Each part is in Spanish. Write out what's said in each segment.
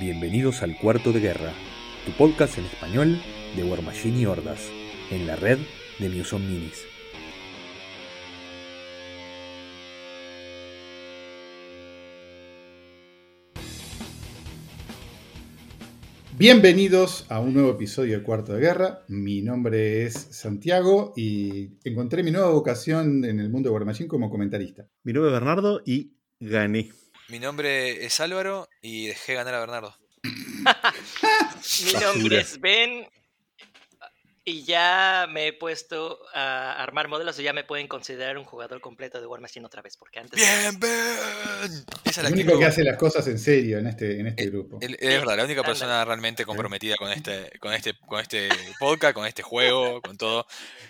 Bienvenidos al Cuarto de Guerra, tu podcast en español de War Machine y Hordas, en la red de Muson Minis. Bienvenidos a un nuevo episodio de Cuarto de Guerra. Mi nombre es Santiago y encontré mi nueva vocación en el mundo de War Machine como comentarista. Mi nombre es Bernardo y gané. Mi nombre es Álvaro y dejé ganar a Bernardo. Mi nombre es Ben y ya me he puesto a armar modelos y ya me pueden considerar un jugador completo de War Machine otra vez. Porque antes ¡Bien, Ben! Esa es El la único que hace las cosas en serio en este, en este grupo. El- es verdad, la única persona realmente comprometida con este, con este, con este podcast, con este juego, con todo.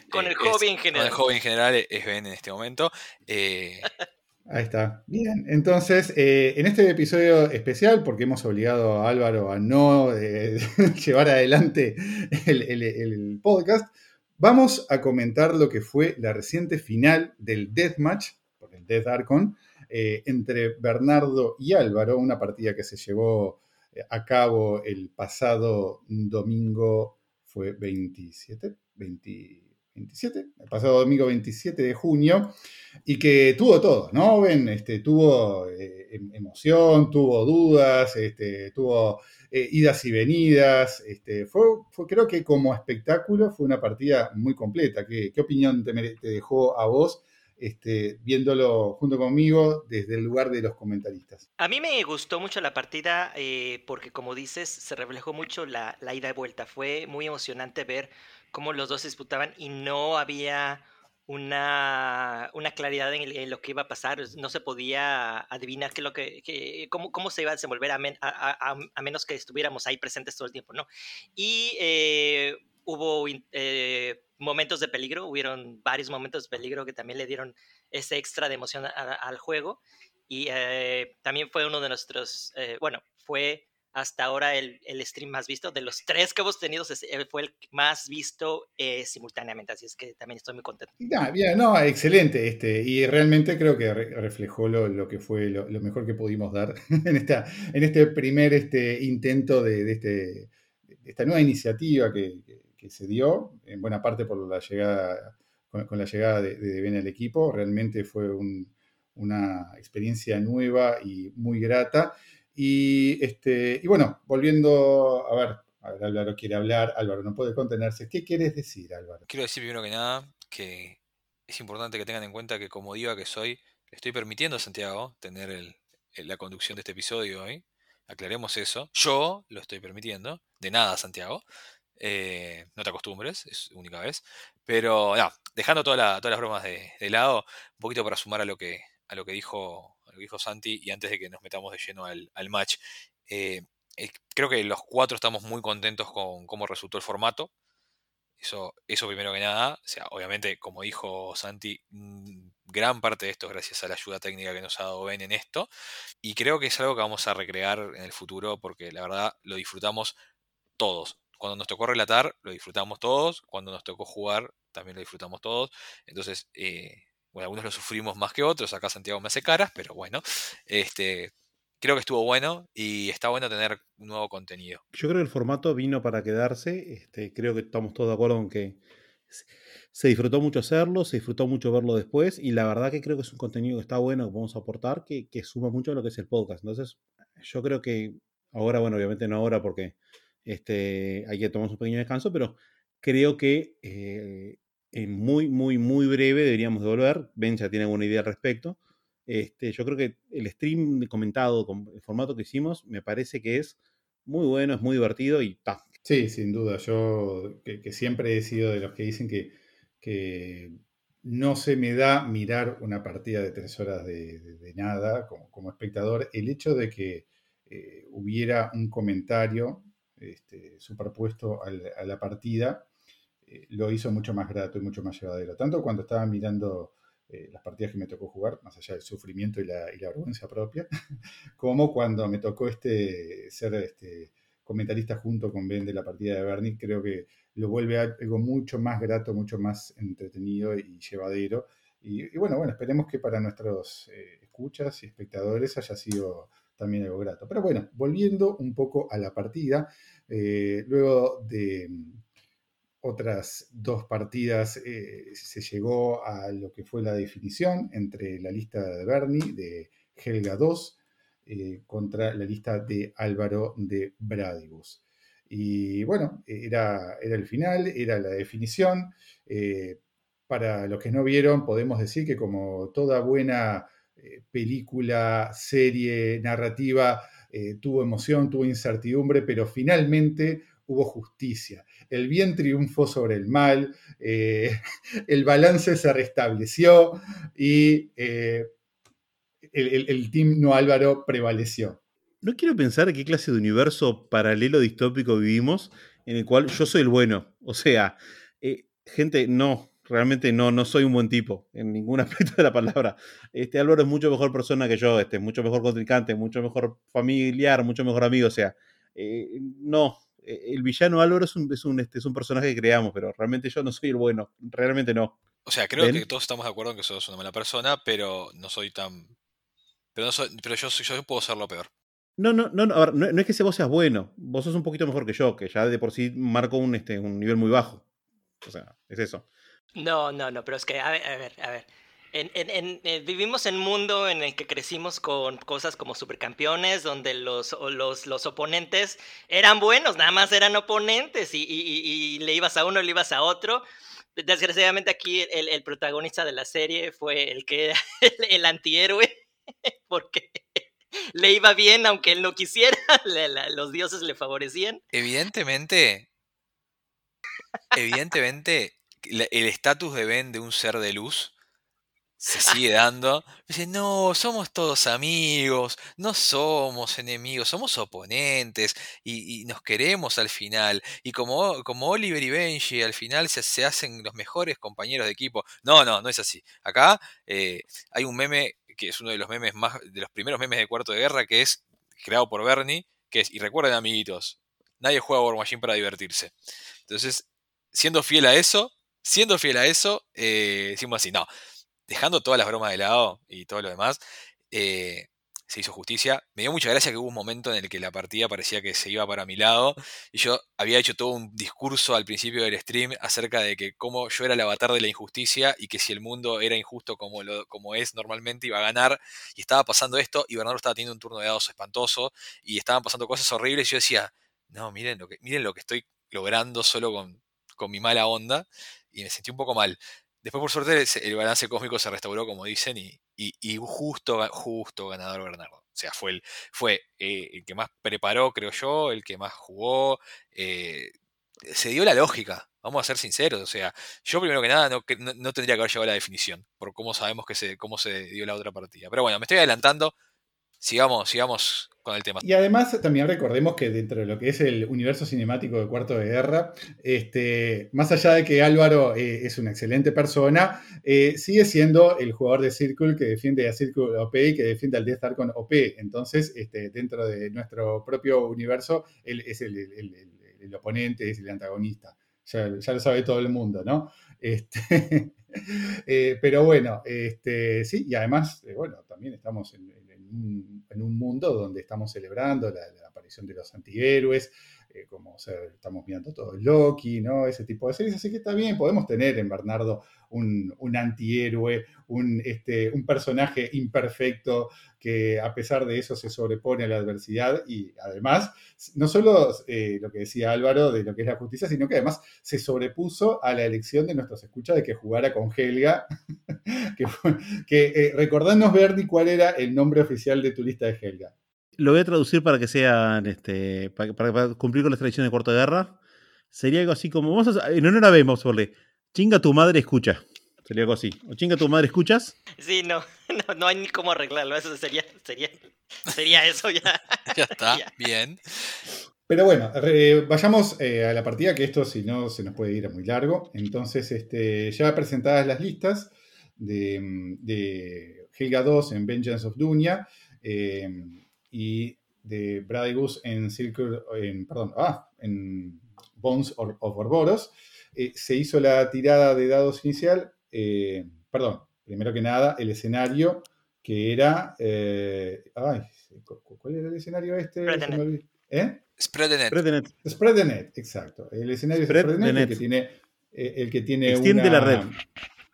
Con eh, el es- hobby en Con general. el hobby en general es Ben en este momento. Eh, Ahí está. Bien, entonces, eh, en este episodio especial, porque hemos obligado a Álvaro a no eh, llevar adelante el, podcast, vamos a comentar lo que fue la reciente final del Deathmatch, por el Death Archon, eh, entre Bernardo y Álvaro, una partida que se llevó eh, a cabo el pasado domingo, fue 27, 20 27, el pasado domingo 27 de junio, y que tuvo todo, ¿no? Ven, este, tuvo eh, em- emoción, tuvo dudas, este, tuvo eh, idas y venidas. Este, fue, creo que como espectáculo fue una partida muy completa. ¿Qué, opinión te dejó a vos este, viéndolo junto conmigo desde el lugar de los comentaristas? A mí me gustó mucho la partida eh, porque, como dices, se reflejó mucho la, la ida y vuelta. Fue muy emocionante ver cómo los dos disputaban y no había una, una claridad en, lo que iba a pasar. No se podía adivinar qué lo que, que- cómo, cómo se iba a desenvolver a, men- a- a- a- a menos que estuviéramos ahí presentes todo el tiempo, ¿no? Y eh, hubo eh, momentos de peligro, hubieron varios momentos de peligro que también le dieron ese extra de emoción al juego. Y eh, también fue uno de nuestros, bueno, fue hasta ahora el, el stream más visto. De los tres que hemos tenido, fue el más visto eh, simultáneamente. Así es que también estoy muy contento. Ah, bien, no, excelente. Este, y realmente creo que re- reflejó lo, lo que fue lo, lo mejor que pudimos dar en, esta, en este primer este, intento de, de este, de esta nueva iniciativa que, que- que se dio, en buena parte por la llegada, con, con la llegada de, de Ben al equipo. Realmente fue un- una experiencia nueva y muy grata. Y, este, y bueno, volviendo a ver, a ver, Álvaro quiere hablar, Álvaro no puede contenerse. ¿Qué quieres decir, Álvaro? quiero decir primero que nada que es importante que tengan en cuenta que como diva que soy, le estoy permitiendo a Santiago tener el- la conducción de este episodio hoy. Aclaremos eso. Yo lo estoy permitiendo. De nada, Santiago. Eh, no te acostumbres, es única vez. Pero no, dejando toda la- todas las bromas de, de lado, un poquito para sumar a lo que, a lo que dijo, que dijo Santi y antes de que nos metamos de lleno al, al match. eh, creo que los cuatro estamos muy contentos con cómo resultó el formato. Eso, eso primero que nada. O sea, obviamente, como dijo Santi, mm, gran parte de esto es gracias a la ayuda técnica que nos ha dado Ben en esto. Y creo que es algo que vamos a recrear en el futuro porque la verdad lo disfrutamos todos. Cuando nos tocó relatar, lo disfrutamos todos. Cuando nos tocó jugar, también lo disfrutamos todos. Entonces, eh, bueno, algunos lo sufrimos más que otros. Acá Santiago me hace caras, pero bueno. Este, creo que estuvo bueno y está bueno tener nuevo contenido. Yo creo que el formato vino para quedarse. Este, creo que estamos todos de acuerdo en que se- disfrutó mucho hacerlo, se disfrutó mucho verlo después. Y la verdad que creo que es un contenido que está bueno, que podemos aportar, que, que suma mucho a lo que es el podcast. Entonces, yo creo que ahora, bueno, obviamente no ahora porque este, hay que tomar un pequeño descanso, pero creo que eh, en muy, muy, muy breve deberíamos de volver. Ben ya tiene alguna idea al respecto. Este, yo creo que el stream comentado con el formato que hicimos me parece que es muy bueno, es muy divertido y ta. Sí, sin duda. Yo que, siempre he sido de los que dicen que, no se me da mirar una partida de tres horas de, nada como, espectador. El hecho de que eh, hubiera un comentario este, superpuesto a la partida eh, lo hizo mucho más grato y mucho más llevadero. Tanto cuando estaba mirando eh, las partidas que me tocó jugar, más allá del sufrimiento y la, y la vergüenza propia, como cuando me tocó este, ser este, comentarista junto con Ben de la partida de Bernie, creo que lo vuelve algo mucho más grato, mucho más entretenido y llevadero. Y, bueno, bueno, esperemos que para nuestros eh, escuchas y espectadores haya sido también algo grato. Pero bueno, volviendo un poco a la partida, eh, luego de otras dos partidas eh, se llegó a lo que fue la definición entre la lista de Bernie de Helga 2 eh, contra la lista de Álvaro de Bradibus. Y bueno, era, era el final, era la definición. para los que no vieron, podemos decir que como toda buena eh, película, serie, narrativa, eh, tuvo emoción, tuvo incertidumbre, pero finalmente hubo justicia. El bien triunfó sobre el mal, eh, el balance se restableció y el, el, team No Álvaro prevaleció. No quiero pensar en qué clase de universo paralelo distópico vivimos en el cual yo soy el bueno. O sea, gente, no, realmente no, no soy un buen tipo en ningún aspecto de la palabra. Este Álvaro es mucho mejor persona que yo, este, mucho mejor contrincante, mucho mejor familiar, mucho mejor amigo. O sea, eh, no, eh, el villano Álvaro es un, es un, este, es un personaje que creamos, pero realmente yo no soy el bueno, realmente no. O sea, creo que todos estamos de acuerdo en que sos una mala persona, pero no soy tan... Pero, no soy, pero yo, yo puedo ser lo peor. No, no, no, no, no, no es que vos seas bueno, vos sos un poquito mejor que yo, que ya de por sí marco un, este, un nivel muy bajo. O sea, es eso. No, no, no, pero es que, a ver, a ver, a ver. En, eh, vivimos en un mundo en el que crecimos con cosas como supercampeones, donde los, los, los oponentes eran buenos, nada más eran oponentes y, le ibas a uno, le ibas a otro. Desgraciadamente aquí el, el protagonista de la serie fue el que el, antihéroe, porque le iba bien aunque él no quisiera, los dioses le favorecían. Evidentemente, evidentemente el estatus de Ben de un ser de luz se sigue dando. Dice, no, somos todos amigos, no somos enemigos, somos oponentes y, nos queremos al final. Y como, como Oliver y Benji al final se, se, hacen los mejores compañeros de equipo. No, no, no es así. Acá eh, hay un meme que es uno de los memes más, de los primeros memes de Cuarto de Guerra, que es creado por Bernie, que es, y recuerden amiguitos, nadie juega War Machine para divertirse. Entonces, siendo fiel a eso, siendo fiel a eso, eh, decimos así, no, dejando todas las bromas de lado y todo lo demás, eh, se hizo justicia. Me dio mucha gracia que hubo un momento en el que la partida parecía que se iba para mi lado y yo había hecho todo un discurso al principio del stream acerca de que como yo era el avatar de la injusticia y que si el mundo era injusto como, lo, como es normalmente iba a ganar y estaba pasando esto y Bernardo estaba teniendo un turno de dados espantoso y estaban pasando cosas horribles y yo decía, no, miren lo que, miren lo que estoy logrando solo con, con mi mala onda y me sentí un poco mal. Después, por suerte, el balance cósmico se restauró, como dicen, y, y, justo, justo ganador Bernardo. O sea, fue el, fue, eh, el que más preparó, creo yo, el que más jugó. Eh, se dio la lógica, vamos a ser sinceros. O sea, yo primero que nada no, no, tendría que haber llegado a la definición, por cómo sabemos que se, cómo se dio la otra partida. Pero bueno, me estoy adelantando. Sigamos, sigamos con el tema. Y además también recordemos que dentro de lo que es el universo cinemático de Cuarto de Guerra, este, más allá de que Álvaro eh, es una excelente persona, eh, sigue siendo el jugador de Circle que defiende a Circle OP y que defiende al Death Star con OP. Entonces, este, dentro de nuestro propio universo, él es el, oponente, es el antagonista. Ya, lo sabe todo el mundo, ¿no? Este, eh, pero bueno, este, sí, y además, bueno, también estamos en en un mundo donde estamos celebrando la, aparición de los antihéroes, como estamos viendo todo Loki, ¿no? Ese tipo de series. Así que está bien, podemos tener en Bernardo un, antihéroe, un, este, un personaje imperfecto que a pesar de eso se sobrepone a la adversidad y además, no solo eh, lo que decía Álvaro de lo que es la justicia, sino que además se sobrepuso a la elección de nuestros escuchas de que jugara con Helga. que, que eh, cuál era el nombre oficial de tu lista de Helga. Lo voy a traducir para que sean, este, para, cumplir con las tradiciones de Cuarta Guerra. Sería algo así como, vamos a, no, no la vemos, por chinga tu madre escucha. Sería algo así. O chinga tu madre escuchas. Sí, no, no, hay ni cómo arreglarlo. Eso sería, sería, sería eso ya. ya está, bien. Pero bueno, vayamos eh, a la partida, que esto si no se nos puede ir a muy largo. Entonces, este, ya presentadas las listas de, de Helga 2 en Vengeance of Dunya. Eh, y de Brady Goose en Circle, en, perdón, ah, en Bones of Orboros. Eh, se hizo la tirada de dados inicial, eh, perdón, primero que nada, el escenario que era... eh, ay, cu- cu- ¿cuál era el escenario este? ¿Eh? Spread the net. Spread the net. Spread the net, exacto. El escenario Spread es Spread the net, el que tiene, eh, el que tiene Extiende una- la red.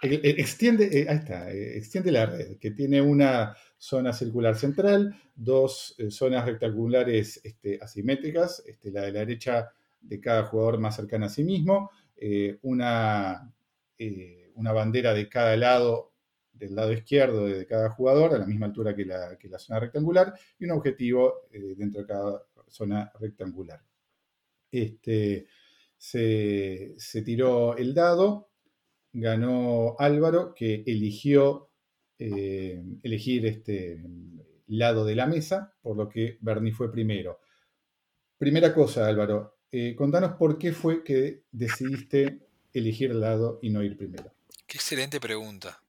el- el- extiende, eh, ahí está, eh, extiende la red, que tiene una zona circular central, dos eh, zonas rectangulares este, asimétricas, este, la de la derecha de cada jugador más cercana a sí mismo, eh, una, eh, una bandera de cada lado, del lado izquierdo de cada jugador, a la misma altura que la, que la zona rectangular, y un objetivo dentro de cada zona rectangular. Este, se tiró el dado, ganó Álvaro, que eligió eh, elegir este lado de la mesa, por lo que Bernie fue primero. Primera cosa, Álvaro, eh, contanos por qué fue que decidiste elegir el lado y no ir primero. Qué excelente pregunta.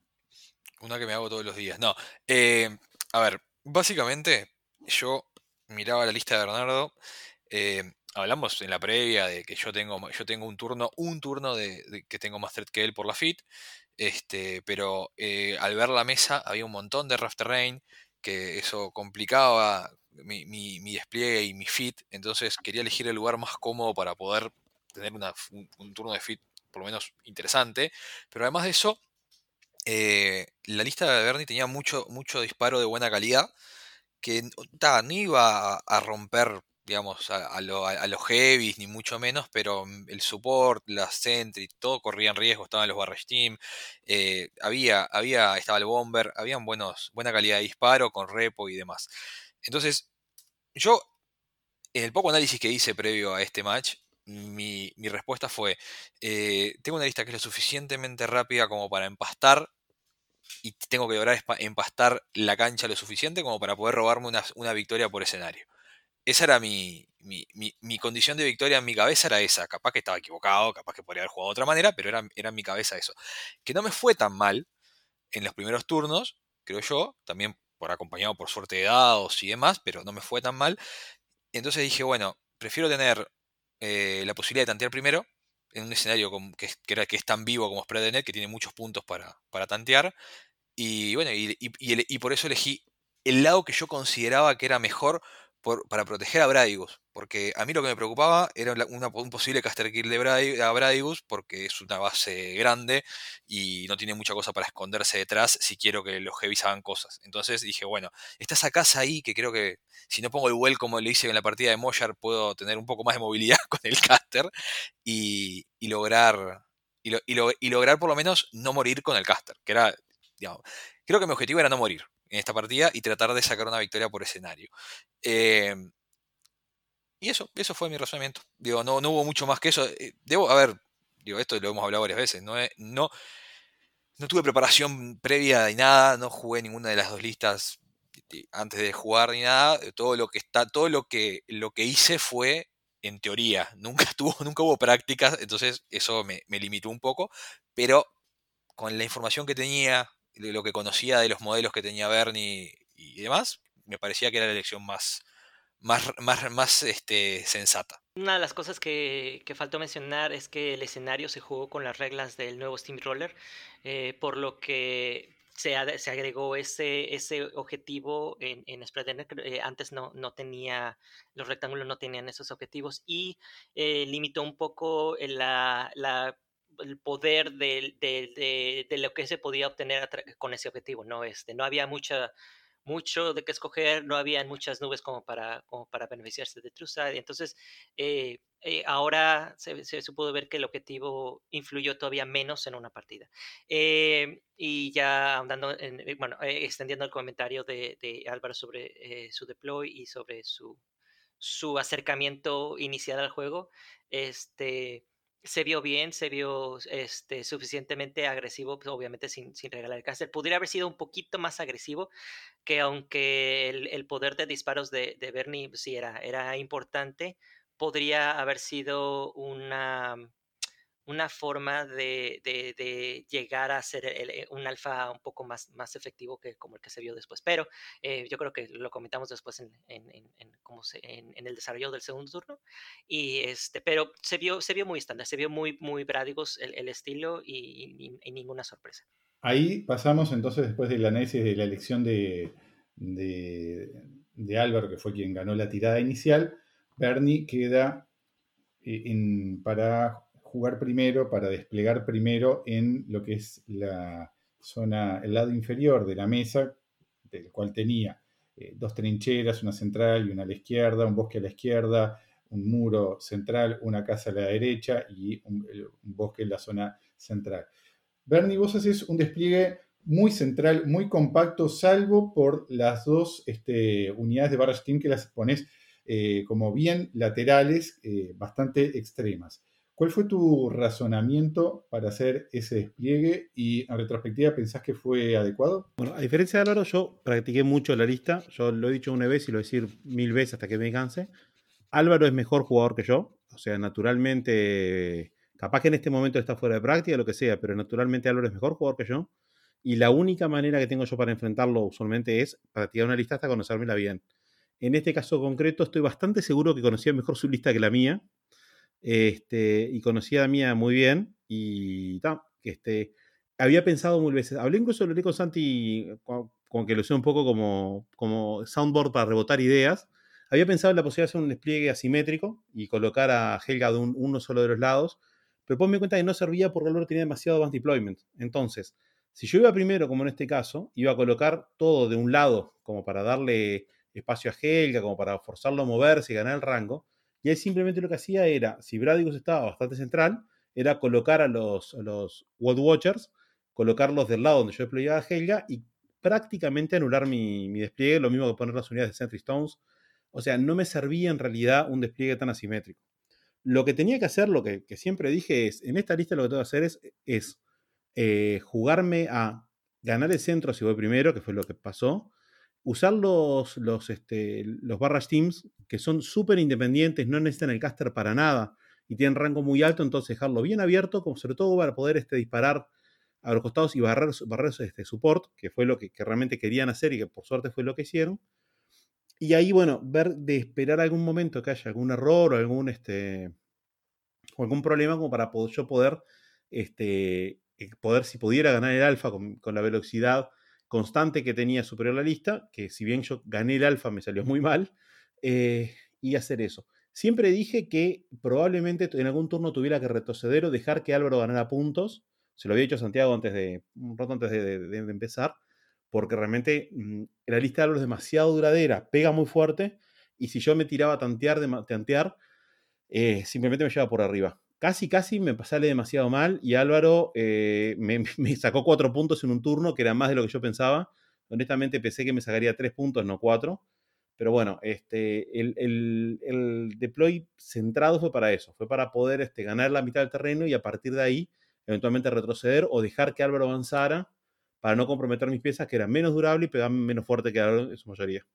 Una que me hago todos los días. No, eh, a ver, básicamente yo miraba la lista de Bernardo. Hablamos en la previa de que yo tengo, yo tengo un turno, un turno de, que tengo más threat que él por la fit. Este, pero eh, al ver la mesa había un montón de rough terrain, que eso complicaba mi, mi- despliegue y mi fit. Entonces quería elegir el lugar más cómodo para poder tener una- un, turno de fit por lo menos interesante. Pero además de eso, eh, la lista de Bernie tenía mucho, mucho disparo de buena calidad que ta, no iba a romper, digamos, a, a lo- a- los heavies, ni mucho menos, pero mm, el support, la sentry, todo corría en riesgo, estaban los barrage team, eh, había, había, estaba el bomber, habían buenos, buena calidad de disparo con repo y demás. Entonces, yo, en el poco análisis que hice previo a este match, mi, mi respuesta fue, eh, tengo una lista que es lo suficientemente rápida como para empastar y tengo que lograr empastar la cancha lo suficiente como para poder robarme una, una victoria por escenario. Esa era mi, mi, mi- condición de victoria en mi cabeza, era esa. Capaz que estaba equivocado, capaz que podría haber jugado de otra manera, pero era, era en mi cabeza eso. Que no me fue tan mal en los primeros turnos, creo yo, también por acompañado por suerte de dados y demás, pero no me fue tan mal. Entonces dije, bueno, prefiero tener eh, la posibilidad de tantear primero en un escenario que, que es tan vivo como Spread Net, que tiene muchos puntos para, para tantear. Y bueno, y, y- y y por eso elegí el lado que yo consideraba que era mejor para proteger a Bradigus. Porque a mí lo que me preocupaba era un posible caster kill de Bradi- a Bradigus, porque es una base grande y no tiene mucha cosa para esconderse detrás si quiero que los heavies hagan cosas. Entonces dije, bueno, está esa casa ahí que creo que si no pongo el well como le hice en la partida de Moyar, puedo tener un poco más de movilidad con el caster y, lograr. Y, lo- y lo- y lograr por lo menos no morir con el caster, que era, creo que mi objetivo era no morir en esta partida y tratar de sacar una victoria por escenario. Eh, y eso, eso fue mi razonamiento. Digo, no, no hubo mucho más que eso. Eh, Debo, a ver, digo, esto lo hemos hablado varias veces, no, no, no tuve preparación previa ni nada, no jugué ninguna de las dos listas eh, antes de jugar ni nada. Todo lo que está, todo lo que, lo que hice fue en teoría. Nunca tuvo, nunca hubo prácticas, entonces eso me, limitó un poco. Pero con la información que tenía, de lo que conocía de los modelos que tenía Bernie y demás, me parecía que era la elección más, más, más, más este, sensata. Una de las cosas que, que faltó mencionar es que el escenario se jugó con las reglas del nuevo Steam Roller, eh, por lo que se, se agregó ese, ese objetivo en, en Spread the Net, eh, antes no, no tenía, los rectángulos no tenían esos objetivos y eh, limitó un poco la, la- el poder del- del- de, de lo que se podía obtener con ese objetivo, ¿no? Este, no había mucha mucho de qué escoger, no había muchas nubes como para, como para beneficiarse de TrueSide. Entonces, eh, eh, ahora se, se, pudo ver que el objetivo influyó todavía menos en una partida. Eh, y ya ahondando, en, eh, bueno, extendiendo el comentario de, de Álvaro sobre su deploy y sobre su, su acercamiento inicial al juego, este, se vio bien, se vio este, suficientemente agresivo, pues, obviamente sin, sin regalar el caster. Podría haber sido un poquito más agresivo, que aunque el, el poder de disparos de, de Bernie pues, sí era, era importante, podría haber sido una, una forma de, de, de llegar a ser el, el, un alfa un poco más, más efectivo que como el que se vio después. Pero eh, yo creo que lo comentamos después en, en, en, en se, en, en, el desarrollo del segundo turno. Y este, pero se vio, se vio muy estándar, se vio muy, muy Bradigos el, el estilo y, y, y, ninguna sorpresa. ahí pasamos entonces después del análisis de la elección de, de, Álvaro, que fue quien ganó la tirada inicial, Bernie queda eh, para jugar primero, para desplegar primero en lo que es la zona, el lado inferior de la mesa, del cual tenía eh, dos trincheras, una central y una a la izquierda, un bosque a la izquierda, un muro central, una casa a la derecha y un, bosque en la zona central. Bernie, vos haces un despliegue muy central, muy compacto, salvo por las dos este, unidades de barra Team que las pones eh, como bien laterales, eh, bastante extremas. ¿Cuál fue tu razonamiento para hacer ese despliegue y en retrospectiva pensás que fue adecuado? Bueno, a diferencia de Álvaro, yo practiqué mucho la lista. Yo lo he dicho una vez y lo voy a decir mil veces hasta que me canse. Álvaro es mejor jugador que yo. O sea, naturalmente, capaz que en este momento está fuera de práctica, lo que sea, pero naturalmente Álvaro es mejor jugador que yo. Y la única manera que tengo yo para enfrentarlo usualmente es practicar una lista hasta conocérmela bien. En este caso concreto, estoy bastante seguro que conocía mejor su lista que la mía este, y conocía a Mía muy bien y que este, había pensado mil veces, hablé incluso lo con Santi, con, que lo sé un poco como, como soundboard para rebotar ideas, había pensado en la posibilidad de hacer un despliegue asimétrico y colocar a Helga de uno solo de los lados, pero ponme cuenta que no servía porque el tenía demasiado advanced deployment. Entonces, si yo iba primero, como en este caso, iba a colocar todo de un lado, como para darle espacio a Helga, como para forzarlo a moverse y ganar el rango, y ahí simplemente lo que hacía era, si Bradicus estaba bastante central, era colocar a los, los World Watchers, colocarlos del lado donde yo desplegaba a Helga y prácticamente anular mi, despliegue, lo mismo que poner las unidades de Sentry Stones. O sea, no me servía en realidad un despliegue tan asimétrico. Lo que tenía que hacer, lo que, siempre dije es, en esta lista lo que tengo que hacer es, es eh, jugarme a ganar el centro si voy primero, que fue lo que pasó, usar los, los, este, los barras teams que son súper independientes, no necesitan el caster para nada y tienen rango muy alto, entonces dejarlo bien abierto, como sobre todo para poder este, disparar a los costados y barrer, barrer este support, que fue lo que, realmente querían hacer y que por suerte fue lo que hicieron. Y ahí, bueno, ver de esperar algún momento que haya algún error o algún, este, o algún problema como para yo poder, este, eh, poder, si pudiera ganar el alfa con, con la velocidad constante que tenía superior la lista, que si bien yo gané el alfa me salió muy mal, eh, y hacer eso. Siempre dije que probablemente en algún turno tuviera que retroceder o dejar que Álvaro ganara puntos. Se lo había dicho Santiago antes de, un rato antes de, empezar, porque realmente mm, la lista de Álvaro es demasiado duradera, pega muy fuerte, y si yo me tiraba a tantear, de, tantear eh, simplemente me lleva por arriba casi, casi me sale demasiado mal y Álvaro eh, me, sacó cuatro puntos en un turno, que era más de lo que yo pensaba. Honestamente pensé que me sacaría tres puntos, no cuatro. Pero bueno, este, el, deploy centrado fue para eso, fue para poder este, ganar la mitad del terreno y a partir de ahí eventualmente retroceder o dejar que Álvaro avanzara para no comprometer mis piezas que eran menos durables y pegaban menos fuerte que Álvaro en su mayoría.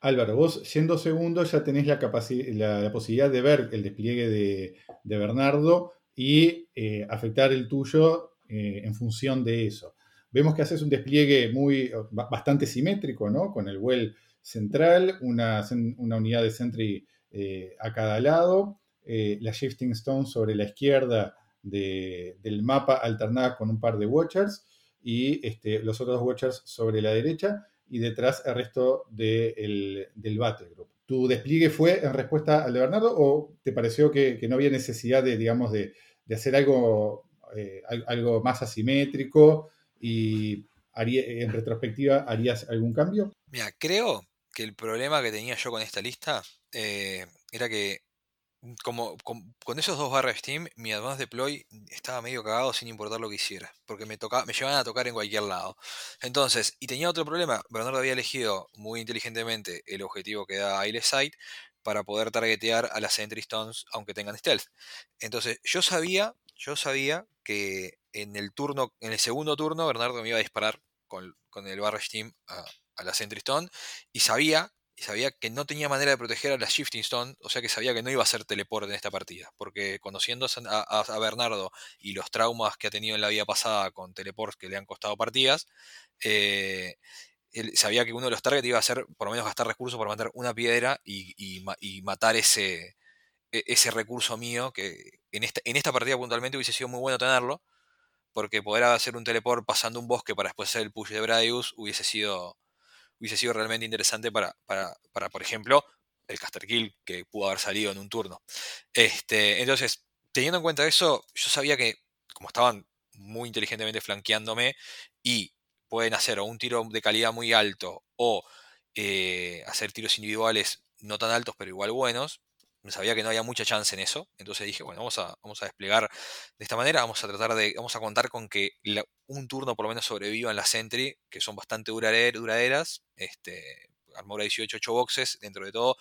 Álvaro, vos siendo segundo ya tenés la, la, posibilidad de ver el despliegue de, Bernardo y eh, afectar el tuyo eh, en función de eso. Vemos que haces un despliegue muy, bastante simétrico, ¿no? Con el well central, una, unidad de sentry eh, a cada lado, la shifting stone sobre la izquierda del mapa alternada con un par de watchers y este, los otros watchers sobre la derecha y detrás el resto del Battle Group. ¿Tu despliegue fue en respuesta al de Bernardo o te pareció que, no había necesidad de, digamos, de, hacer algo, eh, algo más asimétrico y en retrospectiva harías algún cambio? Mira, creo que el problema que tenía yo con esta lista eh, era que como con, esos dos barras Steam, mi Advanced Deploy estaba medio cagado sin importar lo que hiciera, porque me, tocaba, me llevaban a tocar en cualquier lado. Entonces, y tenía otro problema, Bernardo había elegido muy inteligentemente el objetivo que da Aile Sight para poder targetear a las Sentry Stones aunque tengan stealth. Entonces, yo sabía, yo sabía que en el turno, en el segundo turno, Bernardo me iba a disparar con, el barra Steam a, a la Sentry Stone y sabía y sabía que no tenía manera de proteger a la Shifting Stone, o sea que sabía que no iba a ser teleport en esta partida, porque conociendo a, Bernardo y los traumas que ha tenido en la vida pasada con teleports que le han costado partidas, eh, él sabía que uno de los targets iba a ser por lo menos gastar recursos para matar una piedra y, matar ese, e, ese recurso mío, que en esta, en esta partida puntualmente hubiese sido muy bueno tenerlo, porque poder hacer un teleport pasando un bosque para después hacer el push de Bradius hubiese sido, hubiese sido realmente interesante para, para, para, por ejemplo, el caster kill que pudo haber salido en un turno. Este, entonces, teniendo en cuenta eso, yo sabía que como estaban muy inteligentemente flanqueándome y pueden hacer o un tiro de calidad muy alto o eh, hacer tiros individuales no tan altos pero igual buenos, sabía que no había mucha chance en eso, entonces dije, bueno, vamos a, vamos a desplegar de esta manera, vamos a tratar de, vamos a contar con que un turno por lo menos sobreviva en la Sentry, que son bastante duraderas, este, armora 18, 8 boxes, dentro de todo,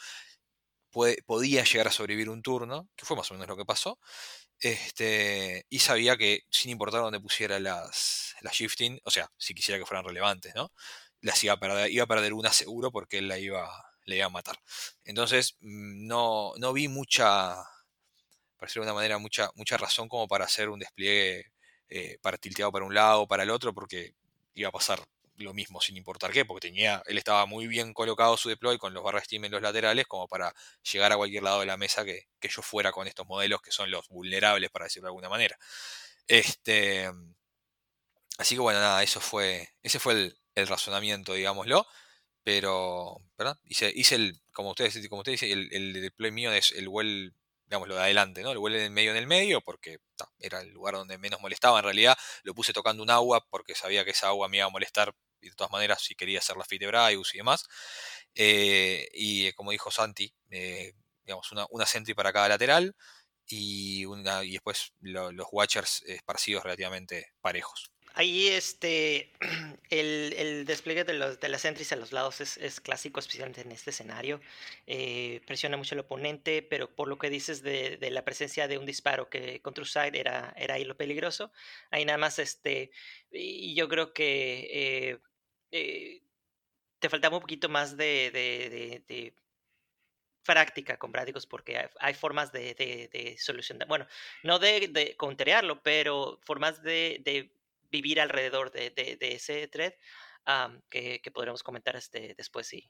podía llegar a sobrevivir un turno, que fue más o menos lo que pasó, este, y sabía que sin importar dónde pusiera las, las shifting, o sea, si quisiera que fueran relevantes, ¿no? Las iba a perder, iba a perder una seguro porque él la iba, le iba a matar. Entonces, mm, no, no vi mucha, para decirlo de una manera, mucha, mucha razón como para hacer un despliegue eh, para tilteado para un lado o para el otro, porque iba a pasar lo mismo sin importar qué, porque tenía, él estaba muy bien colocado su deploy con los barras Steam en los laterales como para llegar a cualquier lado de la mesa que, yo fuera con estos modelos que son los vulnerables, para decirlo de alguna manera. Este, así que bueno, nada, eso fue, ese fue el razonamiento, digámoslo. Pero, ¿verdad? Hice, hice el, como ustedes, como ustedes dicen, el, el deploy mío es el well, digamos, lo de adelante, ¿no? El well en medio en el medio, porque era el lugar donde menos molestaba en realidad. Lo puse tocando un agua porque sabía que esa agua me iba a molestar y de todas maneras si quería hacer la fit de Braius y demás. Eh, y eh, como dijo Santi, eh, digamos, una, una sentry para cada lateral y, una, y después los Watchers esparcidos relativamente parejos. Ahí este, el, despliegue de, los, de las entries a los lados es, clásico, especialmente en este escenario. Eh, presiona mucho al oponente, pero por lo que dices de, la presencia de un disparo que contra side era, era ahí lo peligroso. Ahí nada más, este, yo creo que eh, eh, te faltaba un poquito más de, práctica con Bradicos porque hay, formas de, de, solucionar, bueno, no de, de pero formas de, vivir alrededor de, ese thread que, podremos comentar este, después si,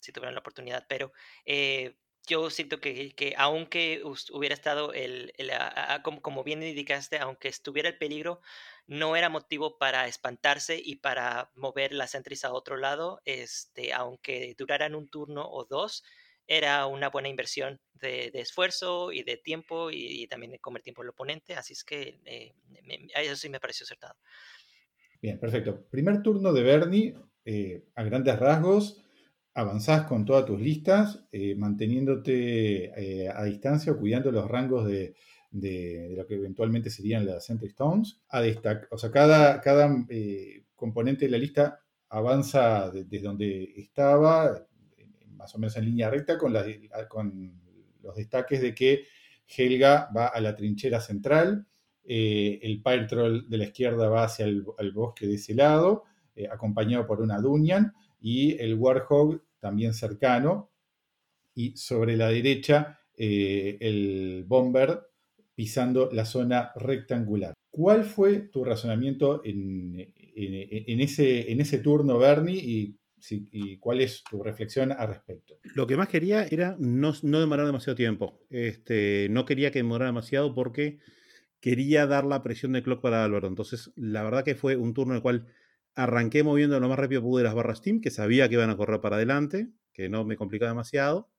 si tuvieran la oportunidad. Pero eh, yo siento que, que, aunque hubiera estado el, como, como, bien indicaste, aunque estuviera el peligro, no era motivo para espantarse y para mover las entries a otro lado, este, aunque duraran un turno o dos, era una buena inversión de, esfuerzo y de tiempo y, también de comer tiempo al oponente, así es que eh, eso sí me pareció acertado. Bien, perfecto. Primer turno de Bernie, eh, a grandes rasgos, avanzás con todas tus listas, eh, manteniéndote a distancia o cuidando los rangos de, lo que eventualmente serían las Entry Stones. A o sea, cada, cada componente de la lista avanza desde donde estaba, más o menos en línea recta con, los destaques de que Helga va a la trinchera central, eh, el Pyre Troll de la izquierda va hacia el, bosque de ese lado, eh, acompañado por una Dunyan, y el Warhog también cercano, y sobre la derecha eh, el Bomber pisando la zona rectangular. ¿Cuál fue tu razonamiento en, ese, turno, Bernie, ¿Y cuál es tu reflexión al respecto? Lo que más quería era no, demorar demasiado tiempo. Este, no quería que demorara demasiado porque quería dar la presión de clock para Álvaro. Entonces, la verdad que fue un turno en el cual arranqué moviendo lo más rápido pude las barras Team, que sabía que iban a correr para adelante, que no me complicaba demasiado.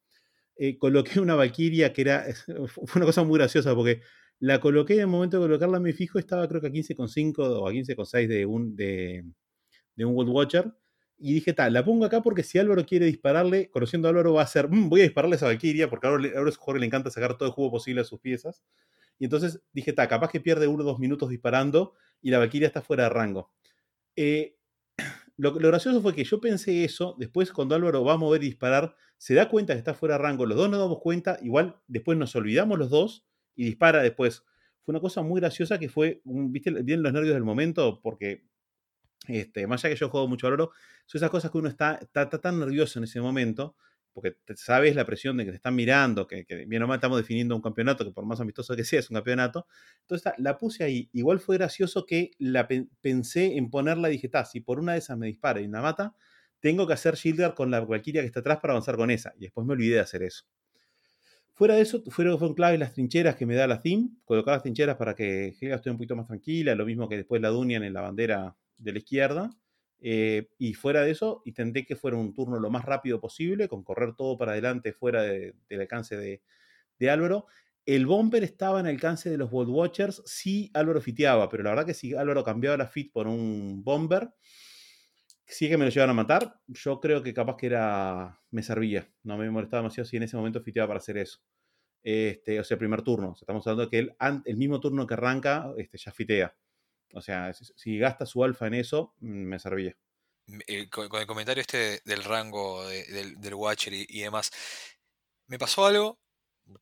Eh, coloqué una Valkyria que era. Fue una cosa muy graciosa porque la coloqué en el momento de colocarla me fijo, estaba creo que a 15,5 o a 15,6 de un, de un World Watcher y dije, tal, la pongo acá porque si Álvaro quiere dispararle, conociendo a Álvaro, va a ser, mm, voy a dispararle a Valkyria, porque a Álvaro, es Jorge le encanta sacar todo el jugo posible a sus piezas. Y entonces dije, tal, capaz que pierde uno o dos minutos disparando y la Valkyria está fuera de rango. Eh, lo, gracioso fue que yo pensé eso, después cuando Álvaro va a mover y disparar, se da cuenta que está fuera de rango, los dos nos damos cuenta, igual después nos olvidamos los dos y dispara después. Fue una cosa muy graciosa que fue, viste bien los nervios del momento, porque este, más allá que yo juego mucho oro, son esas cosas que uno está, tan nervioso en ese momento, porque sabes la presión de que te están mirando, que, bien o mal estamos definiendo un campeonato, que por más amistoso que sea es un campeonato. Entonces la puse ahí. Igual fue gracioso que la pensé en ponerla y dije, si por una de esas me dispara y me mata, tengo que hacer Shieldguard con la Valkyria que está atrás para avanzar con esa. Y después me olvidé de hacer eso. Fuera de eso, fueron, claves las trincheras que me da la theme. Colocar las trincheras para que Helga esté un poquito más tranquila, lo mismo que después la Dunian en la bandera de la izquierda. Eh, y fuera de eso, intenté que fuera un turno lo más rápido posible, con correr todo para adelante fuera del alcance de, Álvaro. El bomber estaba en alcance de los World Watchers, sí Álvaro fiteaba, pero la verdad que si Álvaro cambiaba la fit por un bomber, sí que me lo llevan a matar. Yo creo que capaz que era. me servía. No me molestaba demasiado si en ese momento fiteaba para hacer eso. Este, o sea, primer turno. estamos hablando de que él, el mismo turno que arranca, este, ya fitea. O sea, si, gasta su alfa en eso, mm, me servía. Eh, con, el comentario este del rango del, Watcher y, demás, me pasó algo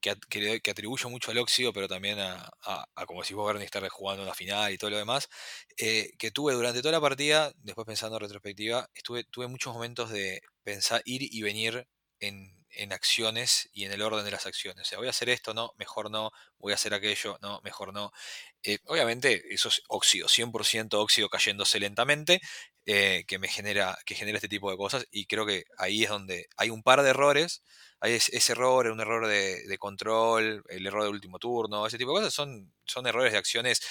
que, que, atribuyo mucho al óxido, pero también a, como si vos Bernie estar jugando una final y todo lo demás, eh, que tuve durante toda la partida, después pensando en retrospectiva, estuve, tuve muchos momentos de pensar, ir y venir en, en acciones y en el orden de las acciones. O sea, voy a hacer esto, no, mejor no, voy a hacer aquello, no, mejor no. Eh, obviamente, eso es óxido, 100% óxido cayéndose lentamente, eh, que me genera, que genera este tipo de cosas. Y creo que ahí es donde hay un par de errores. Hay ese error, un error de, control, el error del último turno, ese tipo de cosas son, son errores de acciones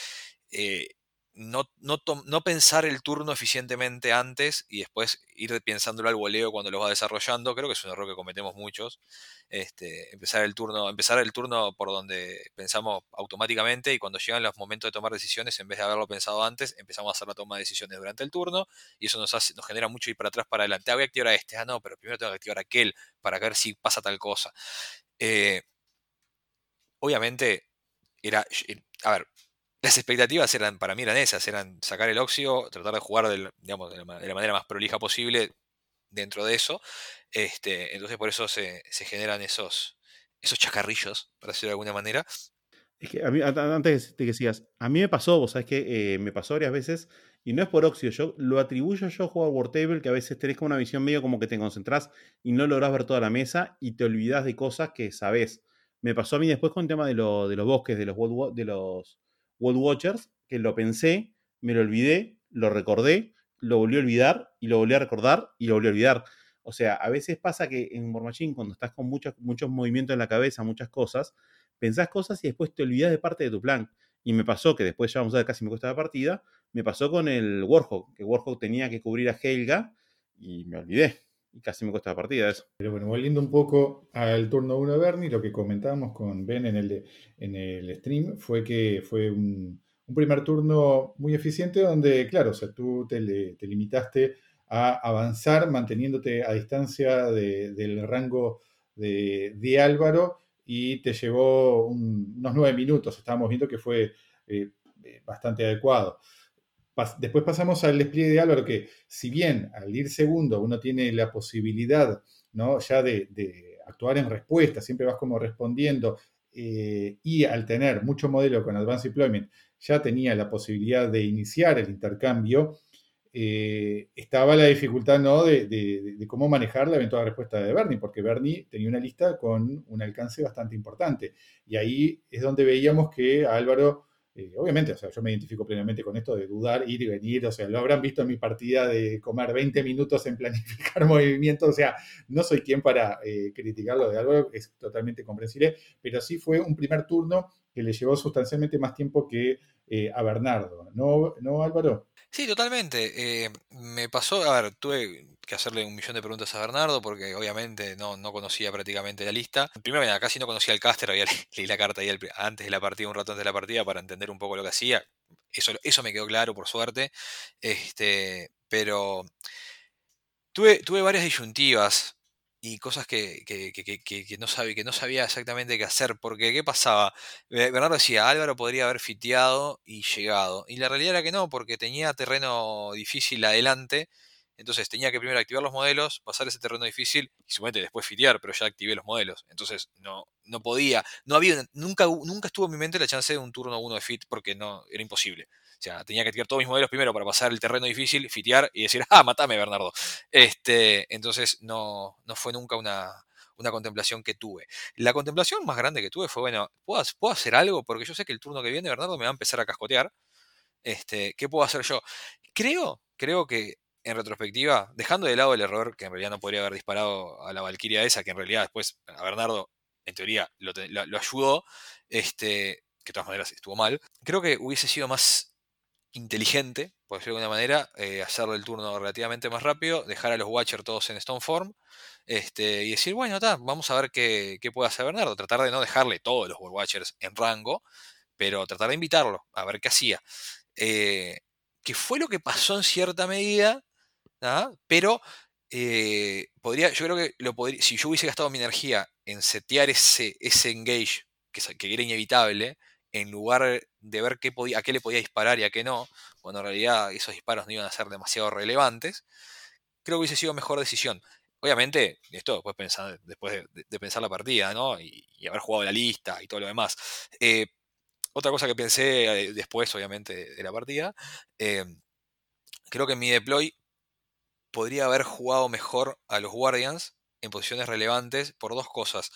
eh, no, no, pensar el turno eficientemente antes y después ir pensándolo al voleo cuando lo va desarrollando, creo que es un error que cometemos muchos. Este, empezar el turno, empezar el turno por donde pensamos automáticamente y cuando llegan los momentos de tomar decisiones, en vez de haberlo pensado antes, empezamos a hacer la toma de decisiones durante el turno y eso nos, hace, nos genera mucho ir para atrás, para adelante. Ah, voy a activar a este, ah, no, pero primero tengo que activar aquel para ver si pasa tal cosa. Eh, obviamente, era. A ver, las expectativas eran, para mí eran esas, eran sacar el óxido, tratar de jugar de, la, manera más prolija posible dentro de eso. Este, entonces por eso se, generan esos, esos chacarrillos, para decirlo de alguna manera. Es que a mí, antes de que sigas, a mí me pasó, vos sabés que eh, me pasó varias veces, y no es por óxido, yo lo atribuyo yo a jugar War Table, que a veces tenés como una visión medio como que te concentrás y no lográs ver toda la mesa y te olvidás de cosas que sabés. Me pasó a mí después con el tema de, de los bosques, de los World Watchers, que lo pensé, me lo olvidé, lo recordé, lo volví a olvidar y lo volví a recordar y lo volví a olvidar. O sea, a veces pasa que en War Machine, cuando estás con muchos, muchos movimientos en la cabeza, muchas cosas, pensás cosas y después te olvidas de parte de tu plan. Y me pasó que después ya vamos a ver casi me cuesta la partida, me pasó con el Warhawk, que Warhawk tenía que cubrir a Helga y me olvidé. Y casi me cuesta la partida eso. Pero bueno, volviendo un poco al turno 1 de Bernie, lo que comentábamos con Ben en el, en el stream fue que fue un, primer turno muy eficiente donde, claro, o sea, tú te, limitaste a avanzar manteniéndote a distancia del rango de, Álvaro y te llevó unos nueve minutos. Estábamos viendo que fue eh, bastante adecuado después pasamos al despliegue de Álvaro, que si bien al ir segundo uno tiene la posibilidad ¿no? ya de, actuar en respuesta, siempre vas como respondiendo, eh, y al tener mucho modelo con Advanced Deployment, ya tenía la posibilidad de iniciar el intercambio, eh, estaba la dificultad ¿no? de, cómo manejar la eventual respuesta de Bernie, porque Bernie tenía una lista con un alcance bastante importante. Y ahí es donde veíamos que Álvaro eh, obviamente, o sea, yo me identifico plenamente con esto de dudar, ir y venir, o sea, lo habrán visto en mi partida de comer 20 minutos en planificar movimientos, o sea, no soy quien para eh, criticarlo de algo, es totalmente comprensible, pero sí fue un primer turno que le llevó sustancialmente más tiempo que eh, a Bernardo, ¿no, ¿no Álvaro? Sí, totalmente. me pasó, a ver, tuve que hacerle un millón de preguntas a Bernardo porque obviamente no, no conocía prácticamente la lista. Primero, casi no conocía el caster, había leí la carta ahí antes de la partida, un rato antes de la partida, para entender un poco lo que hacía. Eso, eso me quedó claro, por suerte. Este, pero tuve, tuve varias disyuntivas y cosas que, no sabía, que no sabía exactamente qué hacer, porque ¿qué pasaba? Bernardo decía, Álvaro podría haber fiteado y llegado, y la realidad era que no, porque tenía terreno difícil adelante, entonces tenía que primero activar los modelos, pasar ese terreno difícil y suponete después fitear, pero ya activé los modelos. Entonces no, no podía, no había, nunca, nunca estuvo en mi mente la chance de un turno 1 de fit porque no, era imposible. O sea, tenía que activar todos mis modelos primero para pasar el terreno difícil, fitear y decir, ah, matame Bernardo. Este, entonces no, no fue nunca una, una contemplación que tuve. La contemplación más grande que tuve fue, bueno, ¿puedo, ¿puedo, hacer algo? Porque yo sé que el turno que viene Bernardo me va a empezar a cascotear. Este, ¿Qué puedo hacer yo? Creo, creo que en retrospectiva, dejando de lado el error que en realidad no podría haber disparado a la Valkyria esa, que en realidad después a Bernardo en teoría lo, ayudó, este, que de todas maneras estuvo mal. Creo que hubiese sido más inteligente, por decirlo de alguna manera, eh, hacerle el turno relativamente más rápido, dejar a los Watcher todos en Stoneform este, y decir, bueno, vamos a ver qué, puede hacer Bernardo. Tratar de no dejarle todos los Watchers en rango, pero tratar de invitarlo a ver qué hacía. Eh, que fue lo que pasó en cierta medida, ¿ah? pero eh, podría, yo creo que lo podría, si yo hubiese gastado mi energía en setear ese, ese engage, que, que era inevitable, en lugar de ver qué podía, a qué le podía disparar y a qué no, cuando en realidad esos disparos no iban a ser demasiado relevantes, creo que hubiese sido mejor decisión. Obviamente, esto después, después de, pensar la partida, ¿no? Y, haber jugado la lista y todo lo demás. Eh, otra cosa que pensé eh, después, obviamente, de, la partida, creo que mi deploy podría haber jugado mejor a los Guardians en posiciones relevantes por dos cosas.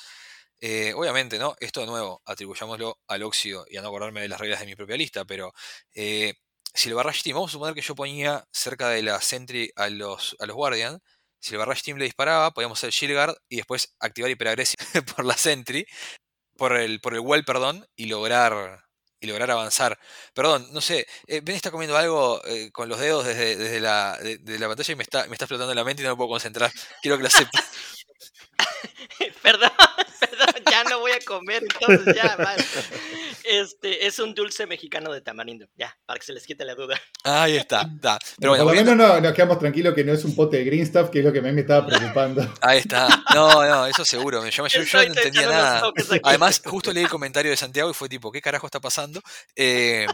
Eh, obviamente, ¿no? Esto de nuevo, atribuyámoslo al óxido y a no acordarme de las reglas de mi propia lista, pero eh, si el Barrage Team, vamos a suponer que yo ponía cerca de la Sentry a los, a los Guardians, si el Barrage Team le disparaba, podíamos hacer Shield Guard y después activar Hyperagresive por la Sentry, por el, por el Well, perdón, y lograr y lograr avanzar. Perdón, no sé, eh, Ben está comiendo algo eh, con los dedos desde, desde la, de, la pantalla y me está, me está explotando la mente y no me puedo concentrar. Quiero que lo sepa. perdón, perdón, a comer, entonces ya, vale. Este, es un dulce mexicano de tamarindo, ya, para que se les quite la duda. Ahí está, está. Pero Por bueno, lo volviendo- menos no, nos quedamos tranquilos que no es un pote de green stuff, que es lo que a mí me estaba preocupando. ahí está. No, no, eso seguro. Yo, yo- yo no entendía nada. Además, justo leí el comentario de Santiago y fue tipo, ¿qué carajo está pasando? Eh,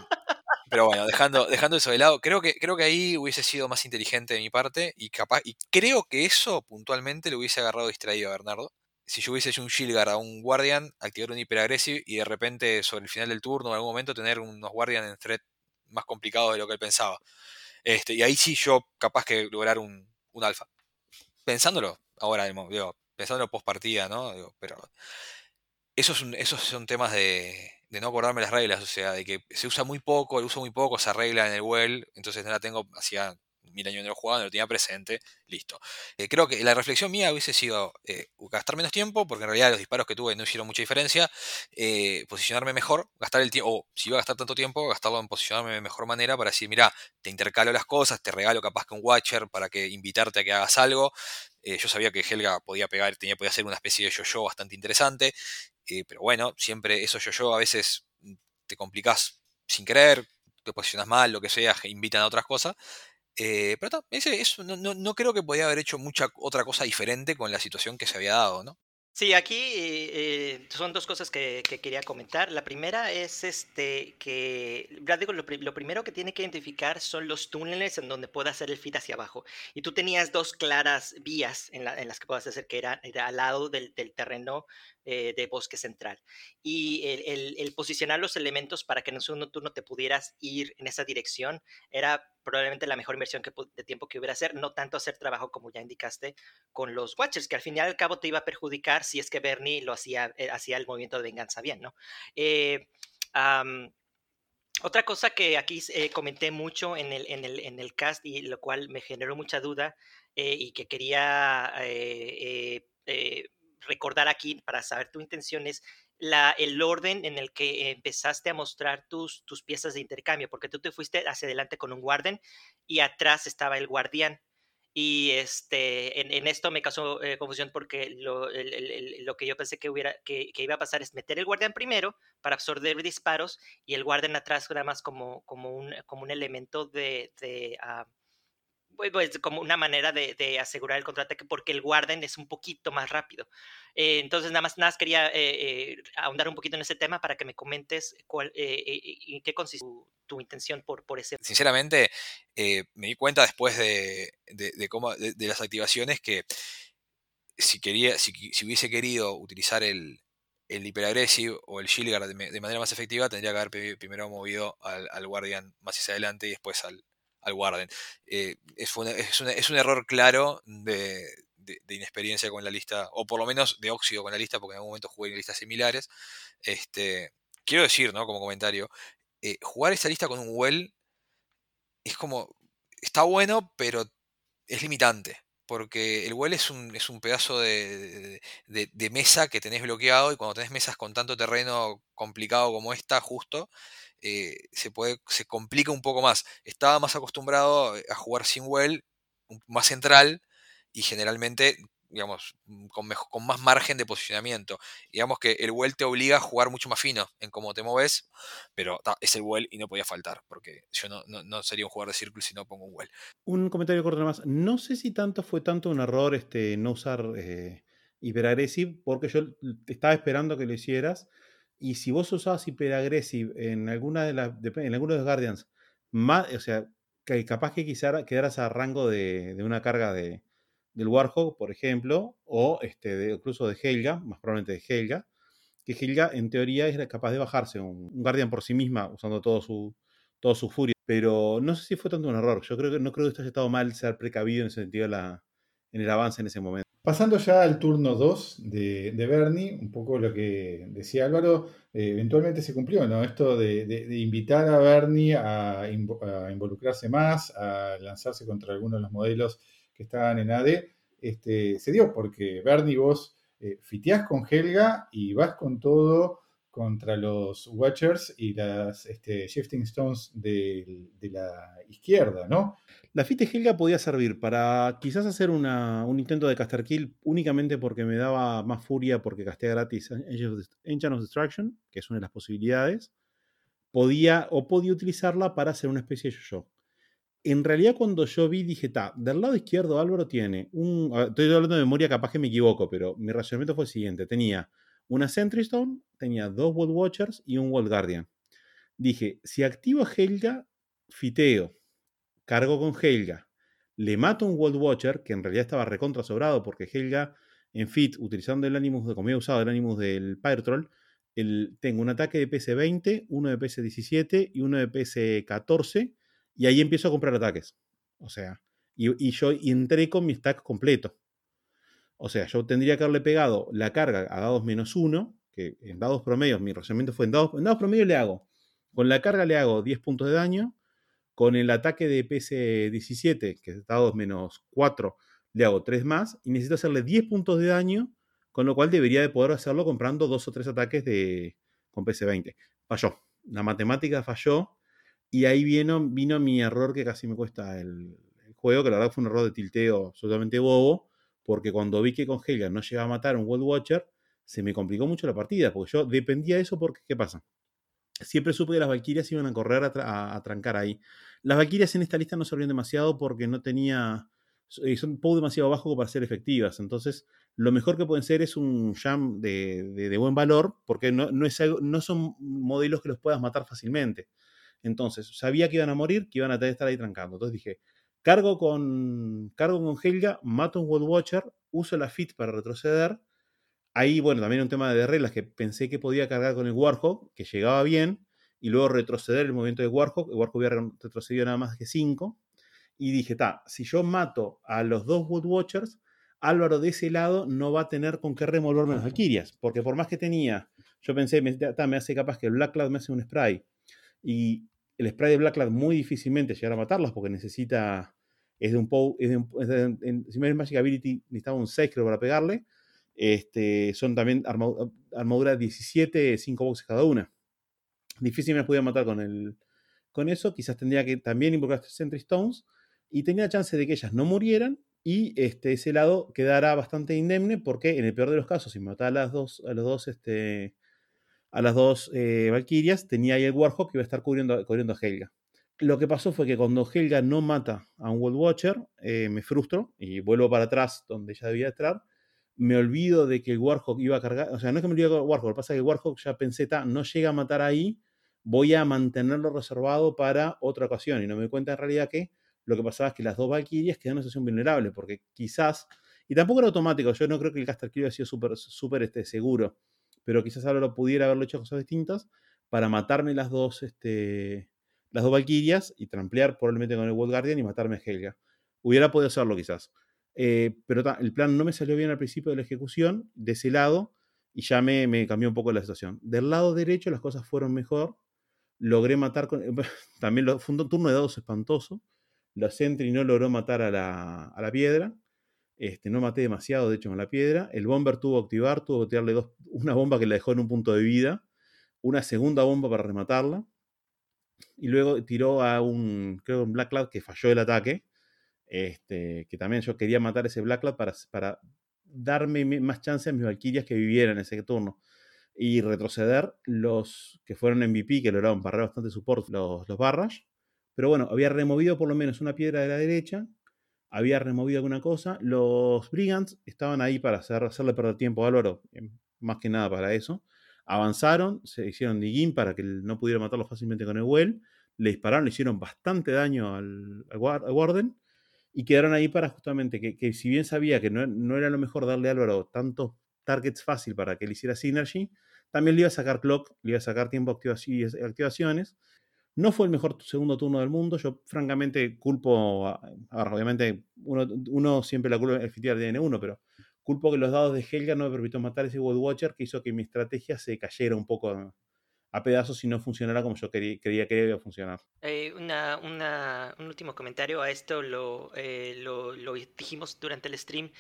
pero bueno, dejando, dejando eso de lado, creo que, creo que ahí hubiese sido más inteligente de mi parte y capaz, y creo que eso puntualmente le hubiese agarrado distraído a Bernardo. Si yo hubiese hecho un Shilgar a un Guardian, activar un Hyperagressive y de repente sobre el final del turno en algún momento tener unos Guardian en threat más complicados de lo que él pensaba. Este, y ahí sí yo capaz que lograr un, un alfa. Pensándolo, ahora, digo, pensándolo post partida, ¿no? Pero eso es un- esos son temas de, de no acordarme las reglas, o sea, de que se usa muy poco, lo uso muy poco esa regla en el well, entonces no la tengo, hacía mil años no lo jugaba, no lo tenía presente, listo. Eh, creo que la reflexión mía hubiese sido eh, gastar menos tiempo, porque en realidad los disparos que tuve no hicieron mucha diferencia, eh, posicionarme mejor, gastar el tiempo, o si iba a gastar tanto tiempo, gastarlo en posicionarme de mejor manera para decir, mira, te intercalo las cosas, te regalo capaz que un Watcher para que invitarte a que hagas algo. Yo sabía que Helga podía pegar, tenía, podía hacer una especie de yo-yo bastante interesante, pero bueno, siempre eso yo-yo a veces te complicás sin querer, te posicionas mal, lo que sea, invitan a otras cosas. Eh, pero ta, ese, eso, no, no, no creo que podía haber hecho mucha otra cosa diferente con la situación que se había dado, ¿no? Sí, aquí eh, son dos cosas que, que quería comentar. La primera es este que digo, lo, lo primero que tiene que identificar son los túneles en donde puede hacer el feed hacia abajo. Y tú tenías dos claras vías en, la- en las que puedas hacer, que era, era al lado del, del terreno eh, de bosque central. Y el, el- el posicionar los elementos para que en un segundo turno te pudieras ir en esa dirección era probablemente la mejor inversión que, de tiempo que hubiera hacer, no tanto hacer trabajo como ya indicaste con los Watchers, que al fin y al cabo te iba a perjudicar si es que Bernie lo hacía, eh, hacía el movimiento de venganza bien, ¿no? Eh, otra cosa que aquí eh, comenté mucho en el, en, el, en el cast y lo cual me generó mucha duda y que quería eh, recordar aquí para saber tu intención es la, el orden en el que empezaste a mostrar tus, tus piezas de intercambio, porque tú te fuiste hacia adelante con un guardian y atrás estaba el guardián. Y este, en, en esto me causó eh, confusión porque lo, el- el- lo que yo pensé que, hubiera, que, que iba a pasar es meter el guardián primero para absorber disparos y el guardián atrás nada más como, como, un, como un elemento de, de ah, pues, pues, como una manera de, asegurar el contraataque porque el guardian es un poquito más rápido. Eh, entonces nada más, nada más quería eh, eh, ahondar un poquito en ese tema para que me comentes cuál, en qué consiste tu, intención por, por ese Sinceramente, me di cuenta después de, de- de cómo, de, las activaciones que si, quería, si, si hubiese querido utilizar el, el Hyperagressive o el Shield Guard de, manera más efectiva, tendría que haber pri- primero movido al, al Guardian más hacia adelante y después al, al Warden. Eh, es, un error claro de, inexperiencia con la lista, o por lo menos de óxido con la lista, porque en algún momento jugué en listas similares. Este, quiero decir, ¿no? Como comentario, eh, jugar esta lista con un Well es como. Está bueno, pero es limitante. porque el well es un, pedazo de- de mesa que tenés bloqueado y cuando tenés mesas con tanto terreno complicado como esta, justo, eh, se puede, se complica un poco más. Estaba más acostumbrado a jugar sin well, más central y generalmente, digamos, mm, con, mejo- con más margen de posicionamiento. Digamos que el well te obliga a jugar mucho más fino en cómo te moves, pero ta, es el well y no podía faltar, porque yo no, no- no sería un jugador de círculo si no pongo un well. Un comentario corto nada más. No sé si tanto fue tanto un error este, no usar eh, Hyperagressive, porque yo estaba esperando que lo hicieras. Y si vos usabas Hyperagressive en alguna de las en alguno de los Guardians, más, o sea, que capaz que quizá quedaras a rango de, de una carga de, del Warhawk, por ejemplo, o este, de- incluso de Helga, más probablemente de Helga, que Helga en teoría es capaz de bajarse un, un Guardian por sí misma usando todo su, todo su furia. Pero no sé si fue tanto un error. Yo creo que no creo que esto haya estado mal ser precavido en ese sentido la, en el avance en ese momento. Pasando ya al turno 2 de, de Bernie, un poco lo que decía Álvaro, eh, eventualmente se cumplió, ¿no? Esto de, invitar a Bernie a involucrarse más, a lanzarse contra algunos de los modelos que estaban en AD, este, se dio porque Bernie vos eh, fiteás con Helga y vas con todo contra los Watchers y las este, Shifting Stones de la izquierda, ¿no? La Fite Helga podía servir para quizás hacer un intento de caster kill únicamente porque me daba más furia porque casté gratis Engine of Destruction, que es una de las posibilidades. Podía o podía utilizarla para hacer una especie de yo-yo. En realidad, cuando yo vi, dije, ta, del lado izquierdo Álvaro tiene un. Estoy hablando de memoria, capaz que me equivoco, pero mi razonamiento fue el siguiente: tenía una Sentry Stone, tenía dos World Watchers y un World Guardian. Dije, si activo a Helga, fiteo, cargo con Helga, le mato un World Watcher, que en realidad estaba recontra sobrado, porque Helga en Fit, utilizando el Animus, de, como había usado el Animus del Pyre Troll, el- tengo un ataque de PS 20, uno de PS 17 y uno de PS 14, y ahí empiezo a comprar ataques. O sea, y, y yo entré con mi stack completo. O sea, yo tendría que haberle pegado la carga a dados menos uno, que en dados promedios, mi razonamiento fue en dados, en dados promedios le hago. Con la carga le hago 10 puntos de daño. Con el ataque de PS 17, que es dados menos 4, le hago 3 más. Y necesito hacerle 10 puntos de daño, con lo cual debería de poder hacerlo comprando 2 o 3 ataques de, con PS 20. Falló. La matemática falló. Y ahí vino, vino mi error que casi me cuesta el, el juego, que la verdad fue un error de tilteo absolutamente bobo, porque cuando vi que con Helga no llegaba a matar a un World Watcher, se me complicó mucho la partida, porque yo dependía de eso porque, ¿qué pasa? Siempre supe que las Valkyrias iban a correr a, tra- a- a trancar ahí. Las Valkyrias en esta lista no servían demasiado porque no tenía... eh, Son poco demasiado bajo para ser efectivas. Entonces, lo mejor que pueden ser es un jam de, de- de buen valor, porque no, no es algo- no son modelos que los puedas matar fácilmente. Entonces, sabía que iban a morir, que iban a estar ahí trancando. Entonces dije, cargo con, cargo con Helga, mato un World Watcher, uso la Fit para retroceder. Ahí, bueno, también un tema de reglas que pensé que podía cargar con el Warhawk, que llegaba bien, y luego retroceder el movimiento de Warhawk. El Warhawk había re- retrocedido nada más que 5. Y dije, ta, si yo mato a los dos Wood Watchers, Álvaro de ese lado no va a tener con qué removerme las Valkyrias. Porque por más que tenía, yo pensé, me, ta, me hace capaz que el Black Cloud me hace un spray. Y el spray de Black Cloud muy difícilmente llegar a matarlas porque necesita. Es de un POW. Es de un, es si me Magic Ability, necesitaba un 6 creo para pegarle. Este, son también arma- armadura 17, 5 boxes cada una. Difícil me las podía matar con, el, con eso. Quizás tendría que también invocar Sentry Stones. Y tenía chance de que ellas no murieran. Y este, ese lado quedara bastante indemne. Porque en el peor de los casos, si mataba a las dos, a dos, este, a las dos eh, Valkyrias, tenía ahí el Warhawk que iba a estar cubriendo, cubriendo a Helga. Lo que pasó fue que cuando Helga no mata a un World Watcher, eh, me frustro y vuelvo para atrás donde ella debía estar. Me olvido de que el Warhawk iba a cargar. O sea, no es que me olvide del Warhawk, pasa es que el Warhawk ya pensé, ta, no llega a matar ahí, voy a mantenerlo reservado para otra ocasión. Y no me doy cuenta en realidad que lo que pasaba es que las dos Valkyrias quedan en una situación vulnerable, porque quizás. Y tampoco era automático, yo no creo que el Caster Kill haya sido súper súper, este, seguro, pero quizás ahora lo pudiera haberlo hecho cosas distintas para matarme las dos, este, las dos Valkyrias y tramplear probablemente con el World Guardian y matarme a Helga. Hubiera podido hacerlo quizás. Eh, pero el plan no me salió bien al principio de la ejecución, de ese lado, y ya me, me cambió un poco la situación. Del lado derecho las cosas fueron mejor. Logré matar con. También fue un turno de dados espantoso. La Sentry no logró matar a la, a la piedra. Este, no maté demasiado, de hecho, con la piedra. El bomber tuvo que activar, tuvo que tirarle dos, una bomba que la dejó en un punto de vida, una segunda bomba para rematarla, y luego tiró a un, creo un Black Cloud que falló el ataque, este, que también yo quería matar ese Black Cloud para, para darme más chance a mis Valkyrias que vivieran ese turno y retroceder los que fueron MVP, que lograron barrer bastante support, los, los Barras. Pero bueno, había removido por lo menos una piedra de la derecha, había removido alguna cosa. Los Brigands estaban ahí para hacer, hacerle perder tiempo a Álvaro, eh, más que nada para eso. Avanzaron, se hicieron digging para que no pudiera matarlo fácilmente con el Well. Le dispararon, le hicieron bastante daño al, al, Warden. Y quedaron ahí para justamente que, si bien sabía que no, no, era lo mejor darle a Álvaro tantos targets fácil para que él hiciera Synergy, también le iba a sacar clock, le iba a sacar tiempo de activaciones. No fue el mejor segundo turno del mundo. Yo, francamente, culpo. obviamente, uno, uno, siempre la culpa el tiene uno, pero culpo que los dados de Helga no me permitió matar ese World Watcher que hizo que mi estrategia se cayera un poco a pedazos y no funcionara como yo quería, creía que iba a funcionar. Eh, una, una, un último comentario a esto, lo, eh, lo, lo, dijimos durante el stream,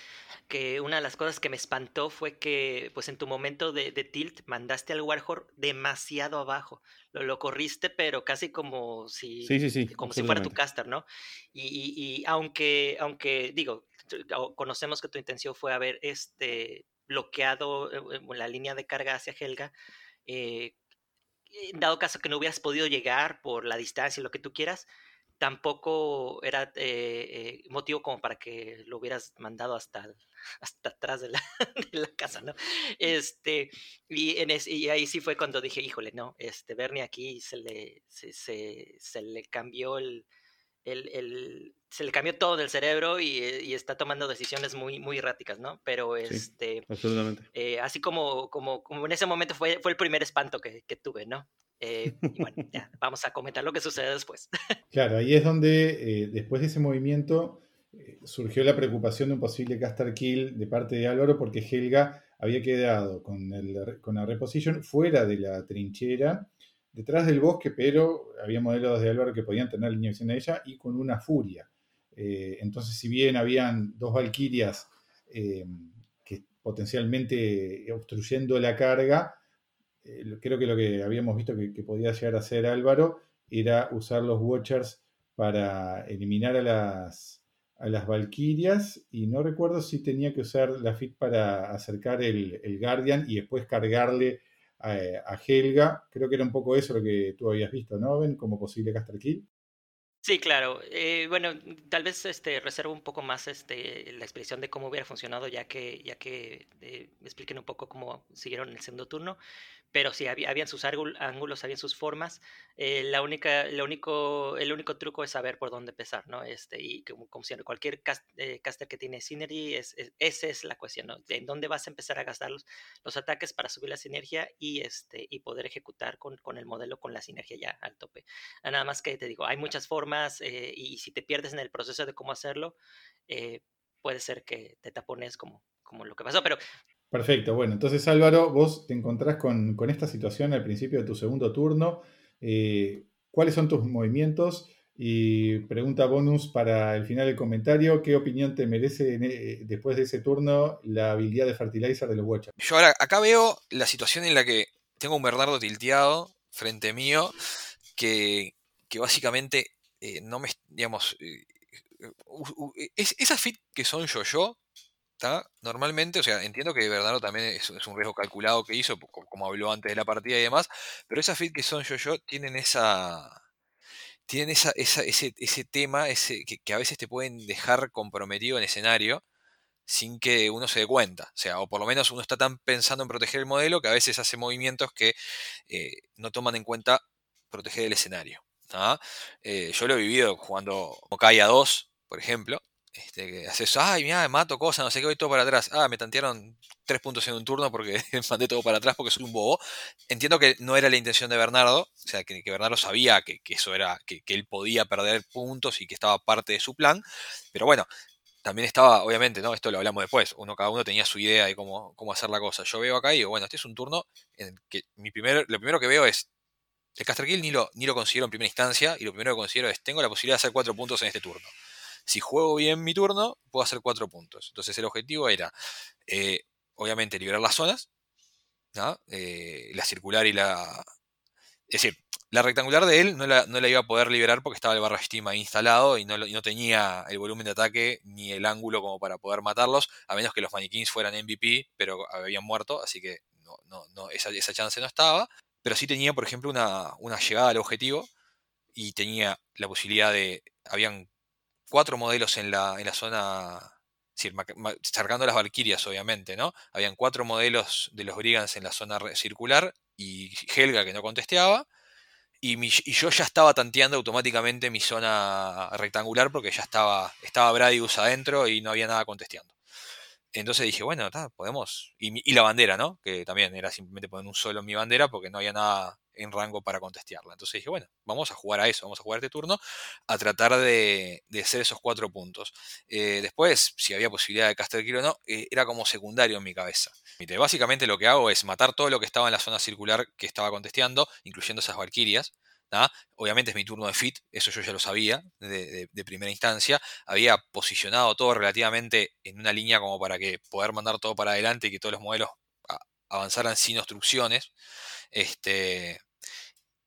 que una de las cosas que me espantó fue que pues en tu momento de, de tilt mandaste al Warhol demasiado abajo, lo, lo, corriste pero casi como si, sí, sí, sí, como si fuera tu caster, ¿no? Y, y, y, aunque, aunque digo, conocemos que tu intención fue haber este bloqueado eh, la línea de carga hacia Helga, eh, dado caso que no hubieras podido llegar por la distancia y lo que tú quieras, tampoco era eh, eh, motivo como para que lo hubieras mandado hasta, hasta atrás de la, casa, ¿no? Este, y ahí sí fue cuando dije, híjole, no, este, Bernie aquí se le, se, se, se le cambió el, el, el, se le cambió todo del cerebro y, eh, y, está tomando decisiones muy, muy erráticas, ¿no? Pero este. absolutamente. Eh, así como, como, como, en ese momento fue, fue el primer espanto que, que tuve, ¿no? Eh, y bueno, ya, vamos a comentar lo que sucede después. Claro, ahí es donde, eh, después de ese movimiento, surgió la preocupación de un posible caster kill de parte de Álvaro, porque Helga había quedado con, el, con la reposition fuera de la trinchera detrás del bosque, pero había modelos de Álvaro que podían tener línea de visión a ella y con una furia. Eh, entonces, si bien habían dos Valquirias eh, que potencialmente obstruyendo la carga, eh, creo que lo que habíamos visto que, podía llegar a hacer Álvaro era usar los Watchers para eliminar a las, a las y no recuerdo si tenía que usar la FIT para acercar el, el Guardian y después cargarle a, Helga. Creo que era un poco eso lo que tú habías visto, ¿no, Ben? Como posible caster kill. Sí, claro. Eh, bueno, tal vez este, reservo un poco más este, la expresión de cómo hubiera funcionado, ya que, ya que eh, expliquen un poco cómo siguieron el segundo turno pero sí, había, habían sus ángulos, habían sus formas. Eh, la única, lo único, el único truco es saber por dónde empezar, ¿no? Este, y como, como siempre, cualquier cast, eh, caster que tiene Synergy, es, es, esa es la cuestión, ¿no? En dónde vas a empezar a gastar los, los ataques para subir la sinergia y, este, y poder ejecutar con, con, el modelo con la sinergia ya al tope. Ah, nada más que te digo, hay muchas formas eh, y si te pierdes en el proceso de cómo hacerlo, eh, puede ser que te tapones como, como lo que pasó, pero Perfecto, bueno, entonces Álvaro, vos te encontrás con, con esta situación al principio de tu segundo turno. Eh, ¿Cuáles son tus movimientos? Y pregunta bonus para el final del comentario, ¿qué opinión te merece eh, después de ese turno la habilidad de Fertilizer de los Watchers? Yo ahora acá veo la situación en la que tengo un Bernardo tilteado frente mío que, que básicamente eh, no me, digamos, eh, es, esas fit que son yo-yo, Normalmente, o sea, entiendo que Bernardo también es, un riesgo calculado que hizo, como habló antes de la partida y demás, pero esas fit que son yo-yo tienen esa. Tienen esa, esa, ese, ese, tema ese, que, que, a veces te pueden dejar comprometido en escenario sin que uno se dé cuenta. O sea, o por lo menos uno está tan pensando en proteger el modelo que a veces hace movimientos que eh, no toman en cuenta proteger el escenario. Eh, yo lo he vivido jugando Mokai a 2, por ejemplo, este, que haces, ay, mira, mato cosas, no sé qué, voy todo para atrás. Ah, me tantearon tres puntos en un turno porque mandé todo para atrás porque soy un bobo. Entiendo que no era la intención de Bernardo, o sea, que, Bernardo sabía que, eso era, que, él podía perder puntos y que estaba parte de su plan, pero bueno. También estaba, obviamente, ¿no? Esto lo hablamos después. Uno, cada uno tenía su idea de cómo, cómo hacer la cosa. Yo veo acá y digo, bueno, este es un turno en que mi primer, lo primero que veo es el Caster Kill ni lo, ni lo considero en primera instancia, y lo primero que considero es, tengo la posibilidad de hacer cuatro puntos en este turno. Si juego bien mi turno, puedo hacer cuatro puntos. Entonces el objetivo era, eh, obviamente, liberar las zonas, eh, la circular y la... Es decir, la rectangular de él no la, no la, iba a poder liberar porque estaba el barra ahí instalado y no, no, tenía el volumen de ataque ni el ángulo como para poder matarlos, a menos que los maniquíns fueran MVP, pero habían muerto, así que no, no, no, esa, esa chance no estaba. Pero sí tenía, por ejemplo, una, una llegada al objetivo y tenía la posibilidad de. Habían cuatro modelos en la, en la zona. Cargando las Valkyrias, obviamente, ¿no? Habían cuatro modelos de los Brigands en la zona circular y Helga que no contesteaba. Y, yo ya estaba tanteando automáticamente mi zona rectangular porque ya estaba, estaba Bradius adentro y no había nada contesteando. Entonces dije, bueno, podemos. Y, y, la bandera, ¿no? Que también era simplemente poner un solo en mi bandera porque no había nada en rango para contestearla. Entonces dije, bueno, vamos a jugar a eso, vamos a jugar este turno, a tratar de, hacer esos cuatro puntos. Eh, después, si había posibilidad de caster kill o no, eh, era como secundario en mi cabeza. básicamente lo que hago es matar todo lo que estaba en la zona circular que estaba contesteando, incluyendo esas valquirias. Obviamente es mi turno de fit, eso yo ya lo sabía de, primera instancia. Había posicionado todo relativamente en una línea como para que poder mandar todo para adelante y que todos los modelos avanzaran sin obstrucciones. Este,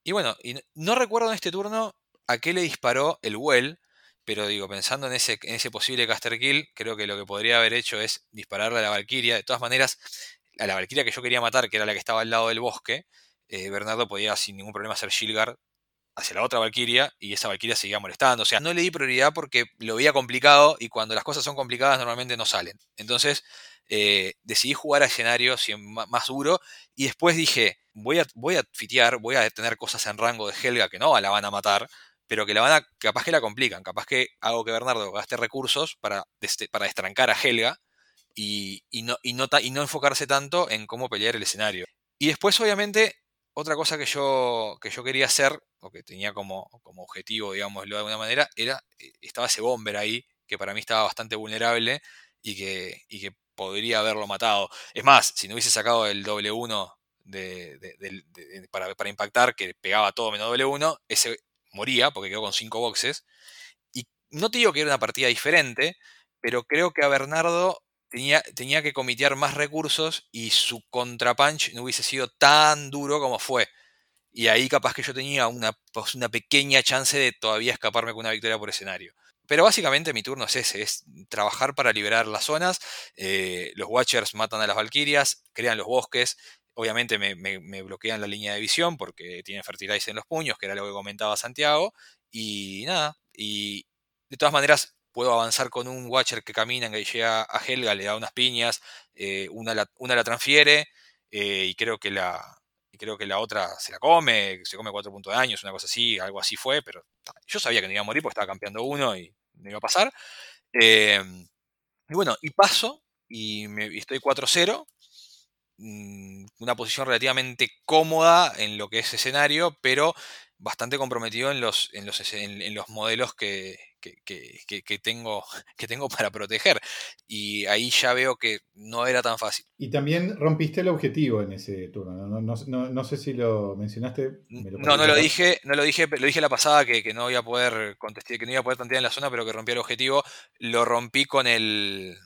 y bueno, no recuerdo en este turno a qué le disparó el Well, pero digo, pensando en ese, posible caster kill, creo que lo que podría haber hecho es dispararle a la Valkyria. De todas maneras, a la Valkyria que yo quería matar, que era la que estaba al lado del bosque, eh, Bernardo podía sin ningún problema hacer Shilgard hacia la otra Valkyria y esa Valkyria seguía molestando. O sea, no le di prioridad porque lo veía complicado y cuando las cosas son complicadas normalmente no salen. Entonces eh, decidí jugar a escenarios más duro y después dije, voy a, voy a fitear, voy a tener cosas en rango de Helga que no la van a matar, pero que la van a, capaz que la complican, capaz que hago que Bernardo gaste recursos para, para destrancar a Helga y, no, y, no, y no enfocarse tanto en cómo pelear el escenario. Y después, obviamente, otra cosa que yo, que yo quería hacer, o que tenía como, como objetivo, digámoslo de alguna manera, era, eh, estaba ese bomber ahí, que para mí estaba bastante vulnerable y que, y que podría haberlo matado. Es más, si no hubiese sacado el doble 1 de, para, para, impactar, que pegaba todo menos doble 1, ese moría, porque quedó con 5 boxes. Y no te digo que era una partida diferente, pero creo que a Bernardo tenía, tenía que comitear más recursos y su contrapunch no hubiese sido tan duro como fue. Y ahí capaz que yo tenía una, pues, una pequeña chance de todavía escaparme con una victoria por escenario. Pero básicamente mi turno es ese, es trabajar para liberar las zonas. Eh, los Watchers matan a las Valkyrias, crean los bosques. Obviamente me, me, bloquean la línea de visión porque tienen fertilizer en los puños, que era lo que comentaba Santiago. Y nada, y de todas maneras puedo avanzar con un Watcher que camina, que llega a Helga, le da unas piñas, eh, una, la, una, la, transfiere eh, y creo que la creo que la otra se la come, se come cuatro puntos de años, una cosa así, algo así fue, pero yo sabía que no iba a morir porque estaba campeando uno y no iba a pasar. Em, y bueno, y paso y, me, y estoy 4-0 mm, una posición relativamente cómoda en lo que es escenario, pero bastante comprometido en los, en los, en, los modelos que, que, tengo, que tengo para proteger. Y ahí ya veo que no era tan fácil. Y también rompiste el objetivo en ese turno. No, no, no, sé si lo mencionaste. no, no lo dije, no lo dije, lo dije la pasada que, no iba a poder contestar, que no iba a poder tantear en la zona, pero que rompí el objetivo. Lo rompí con el.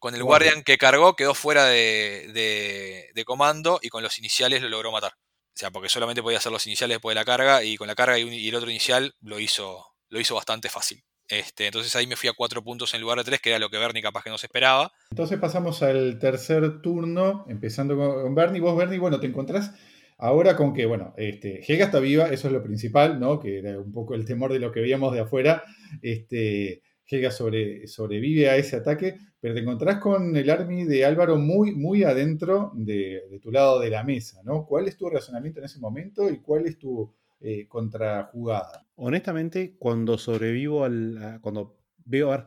Con el Guardian que cargó, quedó fuera de, de, de comando y con los iniciales lo logró matar. Sea, porque solamente podía hacer los iniciales después de la carga y con la carga y, el otro inicial lo hizo, lo hizo bastante fácil. Este, entonces ahí me fui a cuatro puntos en lugar de tres, que era lo que Bernie capaz que no se esperaba. Entonces pasamos al tercer turno, empezando con Bernie. Vos, Bernie, bueno, te encontrás ahora con que, bueno, este, Hega está viva, eso es lo principal, ¿no? Que era un poco el temor de lo que veíamos de afuera. Este, Helga sobre, sobrevive a ese ataque, pero te encontrás con el army de Álvaro muy, muy adentro de, tu lado de la mesa, ¿no? ¿Cuál es tu razonamiento en ese momento y cuál es tu eh, contrajugada? Honestamente, cuando sobrevivo al. cuando veo. A ver,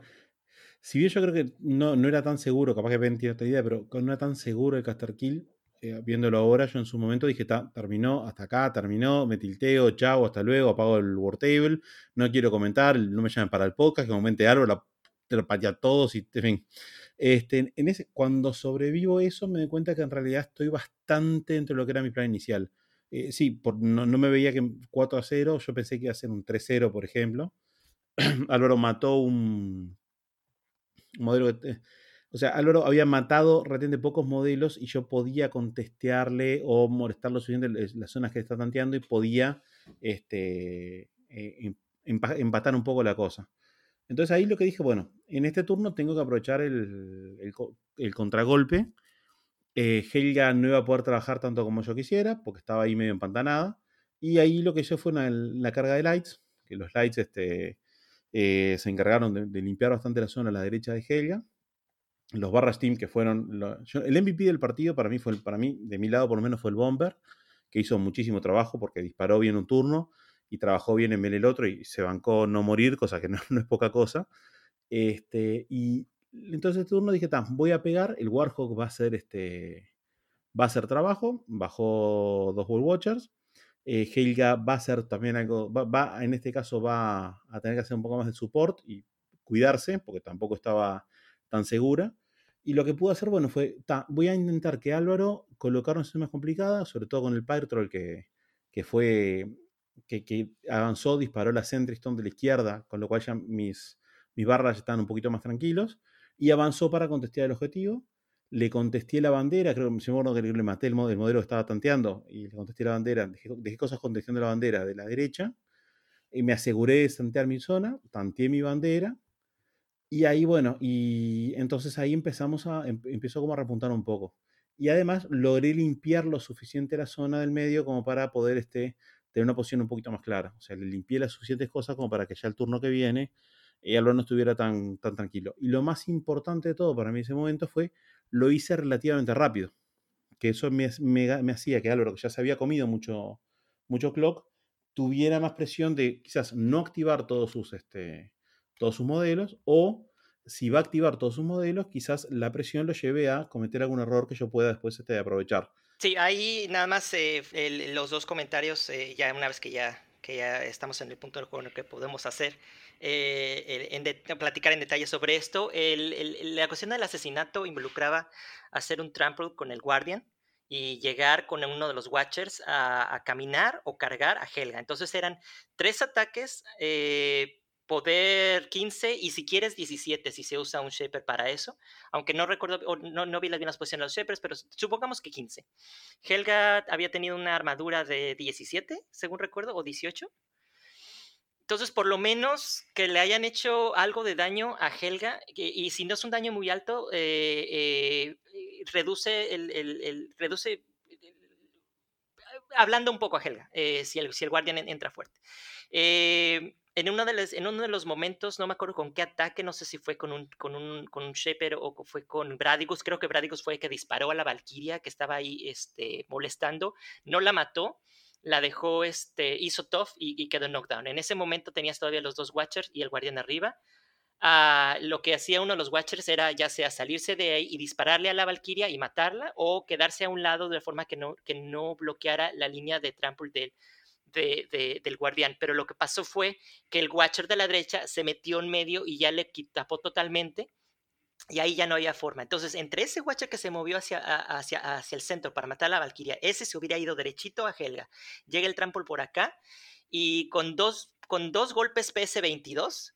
si bien yo creo que no, no era tan seguro, capaz que Ben tiene otra idea, pero no era tan seguro el Caster Kill, eh, viéndolo ahora, yo en su momento dije, terminó, hasta acá, terminó, me tilteo, chao, hasta luego, apago el Word Table, no quiero comentar, no me llamen para el podcast, que momente algo, la, te lo a todos, y en fin. Este, en ese, cuando sobrevivo eso, me doy cuenta que en realidad estoy bastante entre lo que era mi plan inicial. Eh, sí, no, no, me veía que 4 a 0, yo pensé que iba a ser un 3-0, por ejemplo. Álvaro mató un, modelo o sea, Álvaro había matado realmente pocos modelos y yo podía contestearle o molestar lo suficiente las zonas que está tanteando y podía este, eh, em, empatar un poco la cosa. Entonces ahí lo que dije, bueno, en este turno tengo que aprovechar el, contragolpe. Eh, Helga no iba a poder trabajar tanto como yo quisiera, porque estaba ahí medio empantanada. Y ahí lo que hizo fue la carga de lights, que los lights este, eh, se encargaron de, limpiar bastante la zona a la derecha de Helga. Los barras team que fueron... el MVP del partido para mí, fue para mí, de mi lado por lo menos, fue el Bomber, que hizo muchísimo trabajo porque disparó bien un turno y trabajó bien en el otro y se bancó no morir, cosa que no, es poca cosa. Este, y entonces este turno dije, voy a pegar, el Warhawk va a ser este va a hacer trabajo, bajó dos Wall Watchers eh, Helga va a ser también algo, va, en este caso va a tener que hacer un poco más de support y cuidarse, porque tampoco estaba tan segura. Y lo que pudo hacer, bueno, fue, voy a intentar que Álvaro colocarlo en situaciones complicadas, sobre todo con el Pyrotroll que, que fue, que, avanzó, disparó la Sentry Stone de la izquierda, con lo cual ya mis, mis barras están un poquito más tranquilos, y avanzó para contestar el objetivo. Le contesté la bandera, creo que me que le maté el, modelo que estaba tanteando y le contesté la bandera, dejé, cosas contestando la bandera de la derecha y me aseguré de tantear mi zona, tanteé mi bandera y ahí bueno, y entonces ahí empezamos a, em, como a repuntar un poco. Y además logré limpiar lo suficiente la zona del medio como para poder este, tener una posición un poquito más clara. O sea, le limpié las suficientes cosas como para que ya el turno que viene y Álvaro no estuviera tan, tan tranquilo. Y lo más importante de todo para mí en ese momento fue, lo hice relativamente rápido, que eso me, me, hacía que Álvaro, que ya se había comido mucho, mucho clock, tuviera más presión de quizás no activar todos sus, este, todos sus modelos o si va a activar todos sus modelos, quizás la presión lo lleve a cometer algún error que yo pueda después este, aprovechar. Sí, ahí nada más eh, los dos comentarios, eh, ya una vez que ya, que ya estamos en el punto del juego en el que podemos hacer. Eh, platicar en detalle sobre esto. la cuestión del asesinato involucraba hacer un trample con el Guardian y llegar con uno de los Watchers a, caminar o cargar a Helga. Entonces eran tres ataques, eh, poder 15 y si quieres 17 si se usa un Shaper para eso. Aunque no recuerdo, no, no vi las mismas posiciones de los Shapers, pero supongamos que 15. Helga había tenido una armadura de 17, según recuerdo, o 18. Entonces, por lo menos que le hayan hecho algo de daño a Helga, y, si no es un daño muy alto, eh, eh, reduce el, reduce hablando un poco a Helga, eh, si, el, si el guardián entra fuerte. En, uno de los, en momentos, no me acuerdo con qué ataque, no sé si fue con un, con un, o fue con Bradigus, creo que Bradigus fue el que disparó a la Valkyria que estaba ahí este, molestando, no la mató, la dejó, este, hizo tough y, quedó knockdown. En ese momento tenías todavía los dos Watchers y el guardián arriba. Ah, lo que hacía uno de los Watchers era ya sea salirse de ahí y dispararle a la Valkyria y matarla o quedarse a un lado de forma que no, que no bloqueara la línea de trample del, del guardián. Pero lo que pasó fue que el Watcher de la derecha se metió en medio y ya le tapó totalmente y ahí ya no había forma. Entonces, entre ese Watcher que se movió hacia, hacia, hacia el centro para matar a la Valkyria, ese se hubiera ido derechito a Helga. Llega el trample por acá y con dos, con dos golpes PS22,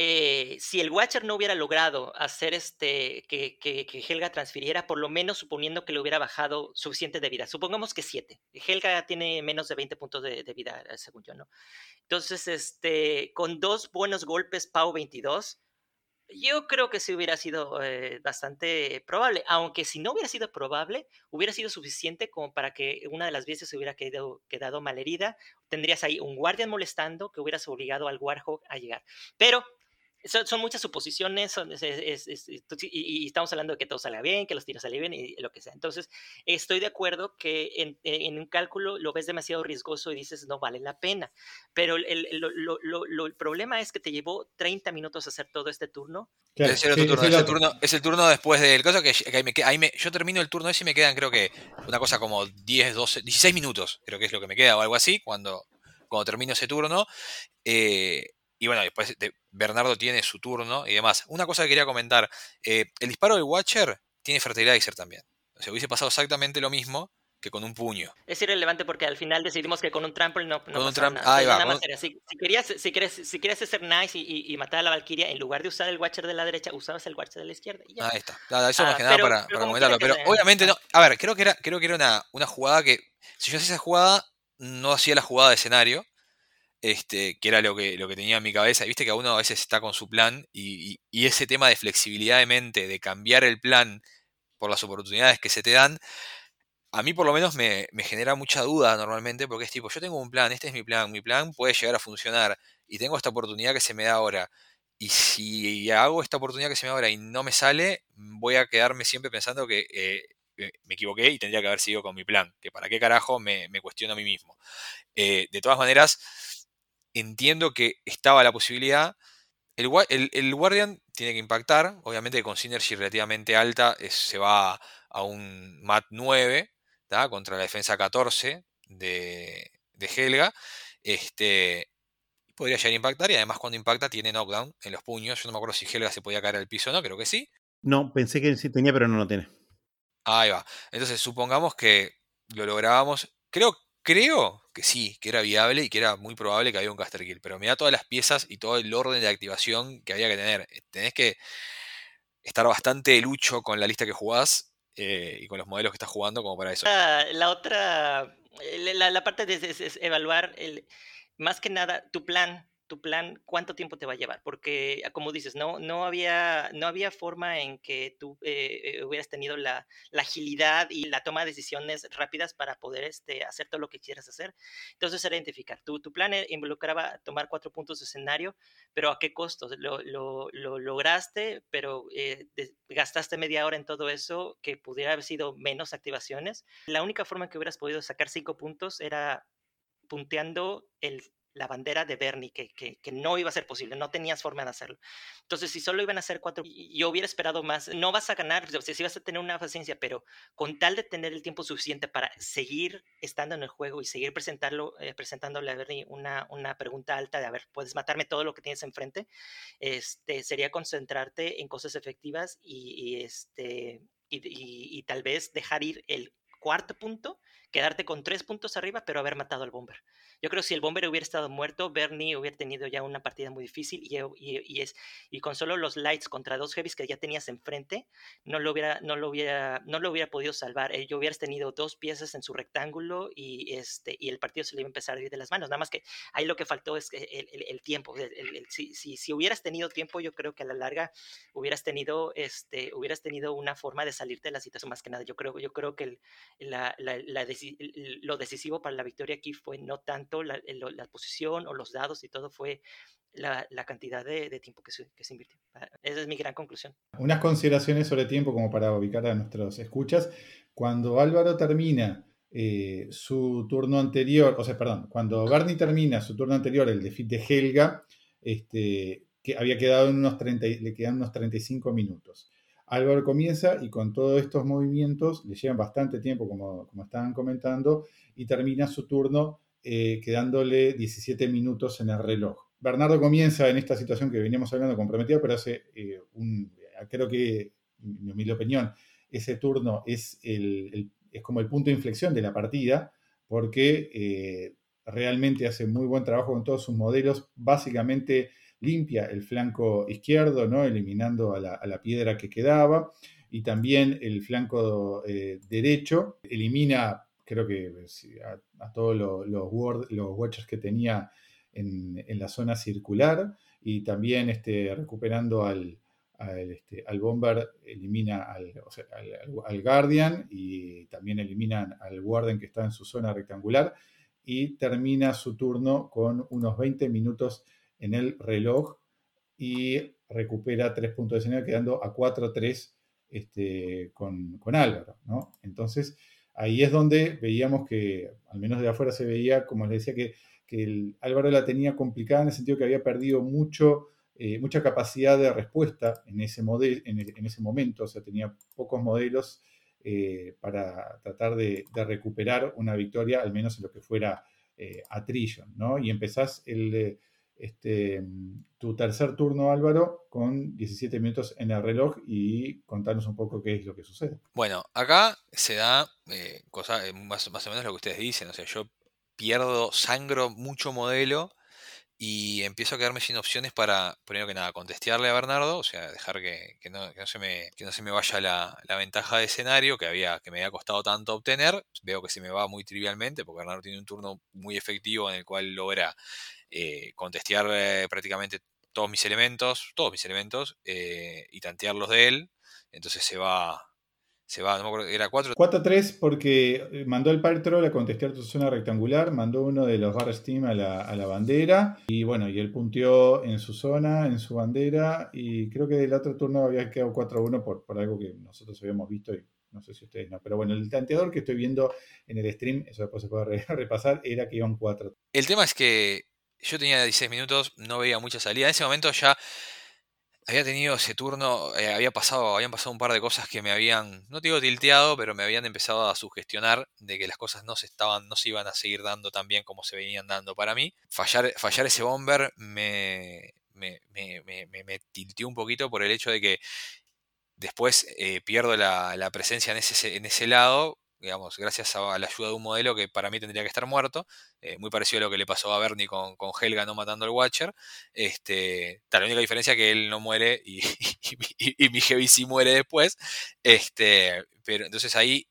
eh, si el Watcher no hubiera logrado hacer este que, que, Helga transfiriera, por lo menos suponiendo que le hubiera bajado suficiente de vida, supongamos que 7. Helga tiene menos de 20 puntos de, de, vida, según yo, ¿no? Entonces, este, con dos buenos golpes, Pau 22, yo creo que sí hubiera sido eh, bastante probable, aunque si no hubiera sido probable, hubiera sido suficiente como para que una de las veces se hubiera quedado, quedado malherida. Tendrías ahí un guardián molestando que hubieras obligado al Warhawk a llegar. Pero son, muchas suposiciones y, estamos hablando de que todo salga bien, que los tiros salen bien y lo que sea. Entonces, estoy de acuerdo que en, un cálculo lo ves demasiado riesgoso y dices no vale la pena. Pero el, el problema es que te llevó 30 minutos hacer todo este turno. es, el turno, es, el turno, después del cosa que, ahí me, yo termino el turno ese y me quedan creo que una cosa como 10, 12, 16 minutos, creo que es lo que me queda o algo así cuando, cuando termino ese turno. Eh, y bueno, después Bernardo tiene su turno y demás. Una cosa que quería comentar, eh, el disparo del Watcher tiene Fertilizer también. O sea, hubiese pasado exactamente lo mismo que con un puño. Es irrelevante porque al final decidimos que con un trample no, no Con un tram- nada. ahí Entonces, va, nada más. Si querías, si, querías, si querías ser nice y, y- y matar a la Valkyria, en lugar de usar el Watcher de la derecha, usabas el Watcher de la izquierda. Y ya. Ahí está. Nada, eso Ah, más que nada pero- para, pero para como comentarlo. Pero obviamente no. A ver, creo que era, creo que era una, una jugada que. Si yo hacía esa jugada, no hacía la jugada de escenario. Este, que era lo que, lo que tenía en mi cabeza. Y viste que a uno a veces está con su plan. Y, y- ese tema de flexibilidad de mente, de cambiar el plan por las oportunidades que se te dan. A mí por lo menos me, me genera mucha duda normalmente porque es tipo, yo tengo un plan, este es mi plan, mi plan puede llegar a funcionar y tengo esta oportunidad que se me da ahora. Y si hago esta oportunidad que se me da ahora y no me sale, voy a quedarme siempre pensando que eh, eh, me equivoqué y tendría que haber seguido con mi plan. Que para qué carajo me, me cuestiono a mí mismo. Eh, de todas maneras, entiendo que estaba la posibilidad. El, el- el Guardian tiene que impactar. Obviamente con Synergy relativamente alta es- se va a un MAT 9 ¿tá? contra la defensa 14 de, de Helga. Este, podría llegar a impactar y además cuando impacta tiene knockdown en los puños. Yo no me acuerdo si Helga se podía caer al piso o no, creo que sí. No, pensé que sí tenía, pero no lo tiene. Ahí va. Entonces supongamos que lo lográbamos. Creo, creo que sí, que era viable y que era muy probable que había un caster kill. Pero mira todas las piezas y todo el orden de activación que había que tener. Eh, Tenés que estar bastante lucho con la lista que jugás eh, y con los modelos que estás jugando como para eso. La, la otra, eh, la, parte de es evaluar el, más que nada tu plan, tu plan, cuánto tiempo te va a llevar, porque ah, como dices, no, no, había, no había forma en que tú eh, eh, hubieras tenido la, la agilidad y la toma de decisiones rápidas para poder este, hacer todo lo que quieras hacer. Entonces era identificar, tu, tu plan eh, involucraba tomar cuatro puntos de escenario, pero ¿a qué costo? Lo, lo, lo lograste, pero eh, de- gastaste media hora en todo eso, que pudiera haber sido menos activaciones. La única forma que hubieras podido sacar cinco puntos era punteando el, la bandera de Bernie, que, que, no iba a ser posible, no tenías forma de hacerlo. Entonces, si solo iban a ser cuatro, yo hubiera esperado más, no vas a ganar, o sea, vas a tener una paciencia, pero con tal de tener el tiempo suficiente para seguir estando en el juego y seguir presentarlo, eh, presentándole a Bernie una, una pregunta alta de, a ver, puedes matarme todo lo que tienes enfrente, este, sería concentrarte en cosas efectivas y, este, y tal vez dejar ir el cuarto punto, quedarte con tres puntos arriba, pero haber matado al Bomber. Yo creo que si el Bomber hubiera estado muerto, Bernie hubiera tenido ya una partida muy difícil y, y- y es, y con solo los lights contra dos heavies que ya tenías enfrente, no lo hubiera, no lo hubiera, no lo hubiera podido salvar. Eh, Yo hubieras tenido dos piezas en su rectángulo y, este, y el partido se le iba a empezar a ir de las manos. Nada más que ahí lo que faltó es el, el- el tiempo. el- si, si- si hubieras tenido tiempo, yo creo que a la larga hubieras tenido, este, hubieras tenido una forma de salirte de la situación más que nada. Yo creo, yo creo que la- la- la deci- lo decisivo para la victoria aquí fue no tanto la, la posición o los dados y todo, fue la, la cantidad de, de tiempo que se, que se invirtió. Ah, Esa es mi gran conclusión. Unas consideraciones sobre tiempo como para ubicar a nuestros escuchas. Cuando Álvaro termina eh, su turno anterior, o sea, perdón, cuando Bernie termina su turno anterior, el defeat de Helga, este, que había quedado en unos 30, y- le quedan unos 35 minutos. Álvaro comienza y con todos estos movimientos le llevan bastante tiempo, como, como estaban comentando, y termina su turno eh, quedándole 17 minutos en el reloj. Bernardo comienza en esta situación que veníamos hablando comprometida, pero hace eh, un, creo que, en mi humilde opinión, ese turno es, el- es como el punto de inflexión de la partida, porque eh, realmente hace muy buen trabajo con todos sus modelos, básicamente limpia el flanco izquierdo, ¿no? eliminando a la, piedra que quedaba, y también el flanco eh, derecho, elimina, creo que a, todos los, los, los watchers que tenía en, la zona circular, y también este, recuperando al, al, este, Bomber, elimina al, o sea, al Guardian, y también eliminan al Warden que está en su zona rectangular, y termina su turno con unos 20 minutos en el reloj y recupera tres puntos de escenario quedando a 4-3 este, con, con Álvaro. ¿no? Entonces ahí es donde veíamos que, al menos de afuera se veía, como les decía, que, que Álvaro la tenía complicada en el sentido que había perdido mucho, eh, mucha capacidad de respuesta en ese, model, en, en ese momento, o sea, tenía pocos modelos eh, para tratar de, de recuperar una victoria, al menos en lo que fuera eh, Attrition, ¿no? Y empezás el, eh, este, tu tercer turno, Álvaro, con 17 minutos en el reloj y contarnos un poco qué es lo que sucede. Bueno, acá se da eh, cosa, eh, más, más o menos lo que ustedes dicen. O sea, yo pierdo, sangro mucho modelo y empiezo a quedarme sin opciones para, primero que nada, contestearle a Bernardo, o sea, dejar que, que no, se, me, que no se me vaya la, la, ventaja de escenario que, había, que me había costado tanto obtener. Veo que se me va muy trivialmente, porque Bernardo tiene un turno muy efectivo en el cual logra eh, contestear eh, prácticamente todos mis elementos, todos mis elementos, eh, y tantearlos de él. Entonces se va, se va, no me acuerdo, era 4. 4 3 porque mandó el Patrol a contestar tu zona rectangular, mandó uno de los Bar Steam a la, a la, bandera y bueno, y él punteó en su zona, en su bandera y creo que del otro turno había quedado 4-1 por, por algo que nosotros habíamos visto y no sé si ustedes no, pero bueno, el tanteador que estoy viendo en el stream, eso después se puede repasar, era que iban 4. El tema es que yo tenía 16 minutos, no veía mucha salida, en ese momento ya había tenido ese turno, eh, había pasado, habían pasado un par de cosas que me habían, no digo tilteado, pero me habían empezado a sugestionar de que las cosas no se estaban, no se iban a seguir dando tan bien como se venían dando para mí. Fallar, fallar ese bomber me, me, me, me, tilteó un poquito por el hecho de que después eh, pierdo la, la, presencia en ese, en ese lado digamos, gracias a la ayuda de un modelo que para mí tendría que estar muerto, eh, muy parecido a lo que le pasó a Bernie con, con Helga no matando al Watcher. Este, la única diferencia es que él no muere y, y, mi Heavy sí muere después. Este, pero entonces ahí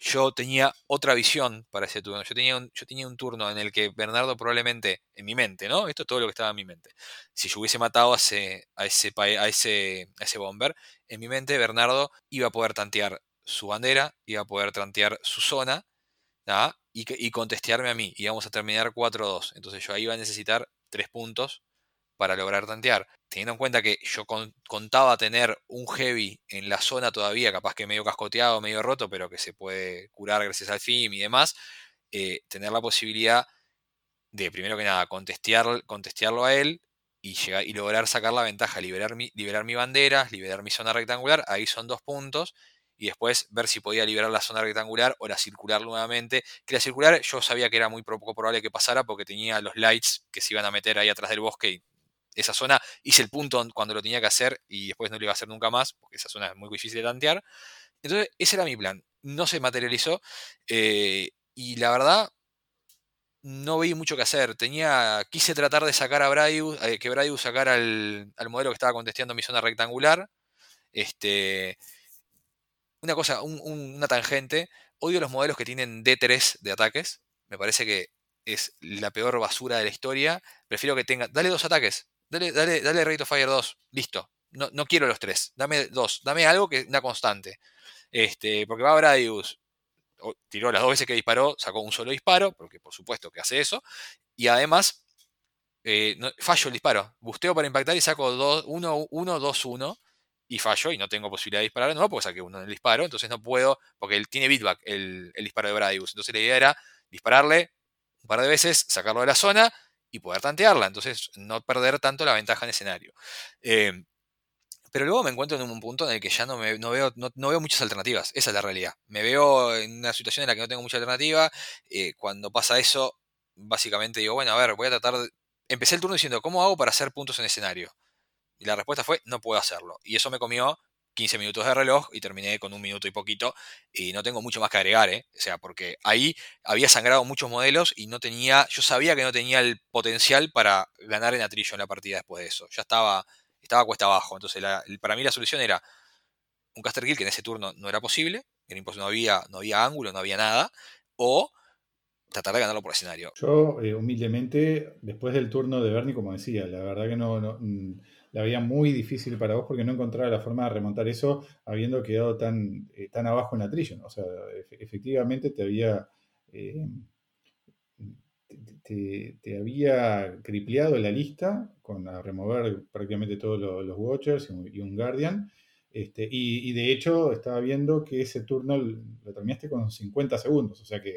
yo tenía otra visión para ese turno. Yo tenía, un, yo tenía un turno en el que Bernardo probablemente, en mi mente, ¿no? Esto es todo lo que estaba en mi mente. Si yo hubiese matado ese, a ese, a ese, a ese bomber, en mi mente Bernardo iba a poder tantear su bandera, iba a poder tantear su zona y, contestearme a mí. Y vamos a terminar 4-2. Entonces yo ahí iba a necesitar 3 puntos para lograr tantear. Teniendo en cuenta que yo contaba tener un heavy en la zona todavía, capaz que medio cascoteado, medio roto, pero que se puede curar gracias al FIM y demás, eh, tener la posibilidad de, primero que nada, contestear, contestearlo a él y, llegar, y lograr sacar la ventaja, liberar mi, liberar mi bandera, liberar mi zona rectangular, ahí son dos puntos, y después ver si podía liberar la zona rectangular o la circular nuevamente. Que la circular yo sabía que era muy poco probable que pasara porque tenía los lights que se iban a meter ahí atrás del bosque y esa zona hice el punto cuando lo tenía que hacer y después no lo iba a hacer nunca más porque esa zona es muy difícil de tantear. Entonces ese era mi plan. No se materializó eh, y la verdad no vi mucho que hacer. Tenía, quise tratar de sacar a Bradius, eh, que Bradius sacara al, al modelo que estaba contestando mi zona rectangular. Este, una cosa, una tangente. Odio los modelos que tienen D3 de ataques. Me parece que es la peor basura de la historia. Prefiero que tenga. Dale dos ataques. Dale, dale, dale Rate of Fire 2. Listo. No, no, quiero los tres. Dame dos. Dame algo que una constante. Este, porque va Bradius. Tiró las dos veces que disparó, sacó un solo disparo, porque por supuesto que hace eso. Y además, eh, fallo el disparo. Busteo para impactar y saco 1, 1, 2, 1 y fallo y no tengo posibilidad de disparar no porque saqué uno en el disparo, entonces no puedo, porque él tiene beatback el, el disparo de Bradius. Entonces la idea era dispararle un par de veces, sacarlo de la zona y poder tantearla, entonces no perder tanto la ventaja en escenario. Eh, pero luego me encuentro en un punto en el que ya no, me, no, veo, no, veo muchas alternativas, esa es la realidad. Me veo en una situación en la que no tengo mucha alternativa, eh, cuando pasa eso, básicamente digo, bueno, a ver, voy a tratar de... Empecé el turno diciendo, ¿cómo hago para hacer puntos en escenario? Y la respuesta fue, no puedo hacerlo. Y eso me comió 15 minutos de reloj y terminé con un minuto y poquito y no tengo mucho más que agregar, ¿eh? O sea, porque ahí había sangrado muchos modelos y no tenía, yo sabía que no tenía el potencial para ganar en atrillo en la partida después de eso. Ya estaba, estaba cuesta abajo. Entonces, para mí la solución era un caster kill que en ese turno no era posible, no había, no había ángulo, no había nada, o tratar de ganarlo por escenario. Yo, eh, humildemente, después del turno de Bernie, como decía, la verdad que no, no mm, la veía muy difícil para vos porque no encontraba la forma de remontar eso habiendo quedado tan, eh, tan abajo en la trillon. O sea, efectivamente te había, eh, te, había cripleado la lista con a remover prácticamente todos los, Watchers y un Guardian. Este, y, de hecho estaba viendo que ese turno lo terminaste con 50 segundos, o sea que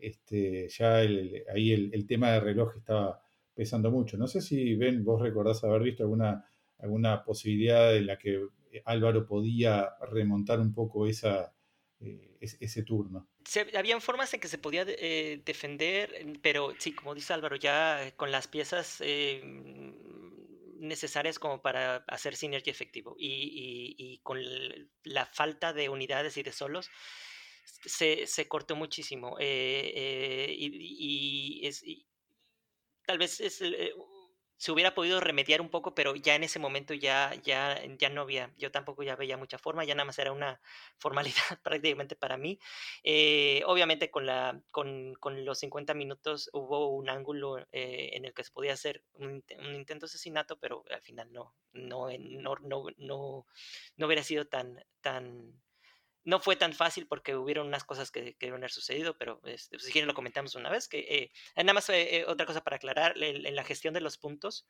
este, ya ahí el, el tema de reloj estaba pesando mucho. No sé si, Ben, vos recordás haber visto alguna, alguna posibilidad en la que Álvaro podía remontar un poco esa, eh, ese turno. se- habían formas en que se podía eh, defender, en- pero sí, como dice Álvaro, ya eh, con las piezas eh, necesarias como para hacer Synergy efectivo y, y- y con la falta de unidades y de solos, se, se cortó muchísimo. eh, eh, y, y es, tal vez es, eh, se hubiera podido remediar un poco, pero ya en ese momento ya, ya, ya no había, yo tampoco ya veía mucha forma, ya nada más era una formalidad prácticamente para mí. Eh, obviamente con, la, con, con los 50 minutos hubo un ángulo eh, en el que se podía hacer un, un intento de asesinato, pero al final no, no, no, no, no, no hubiera sido tan, tan, no fue tan fácil porque hubieron unas cosas que, que haber sucedido, pero este, si quieren lo comentamos una vez. Que, eh, nada más eh, eh, otra cosa para aclarar, en, la gestión de los puntos,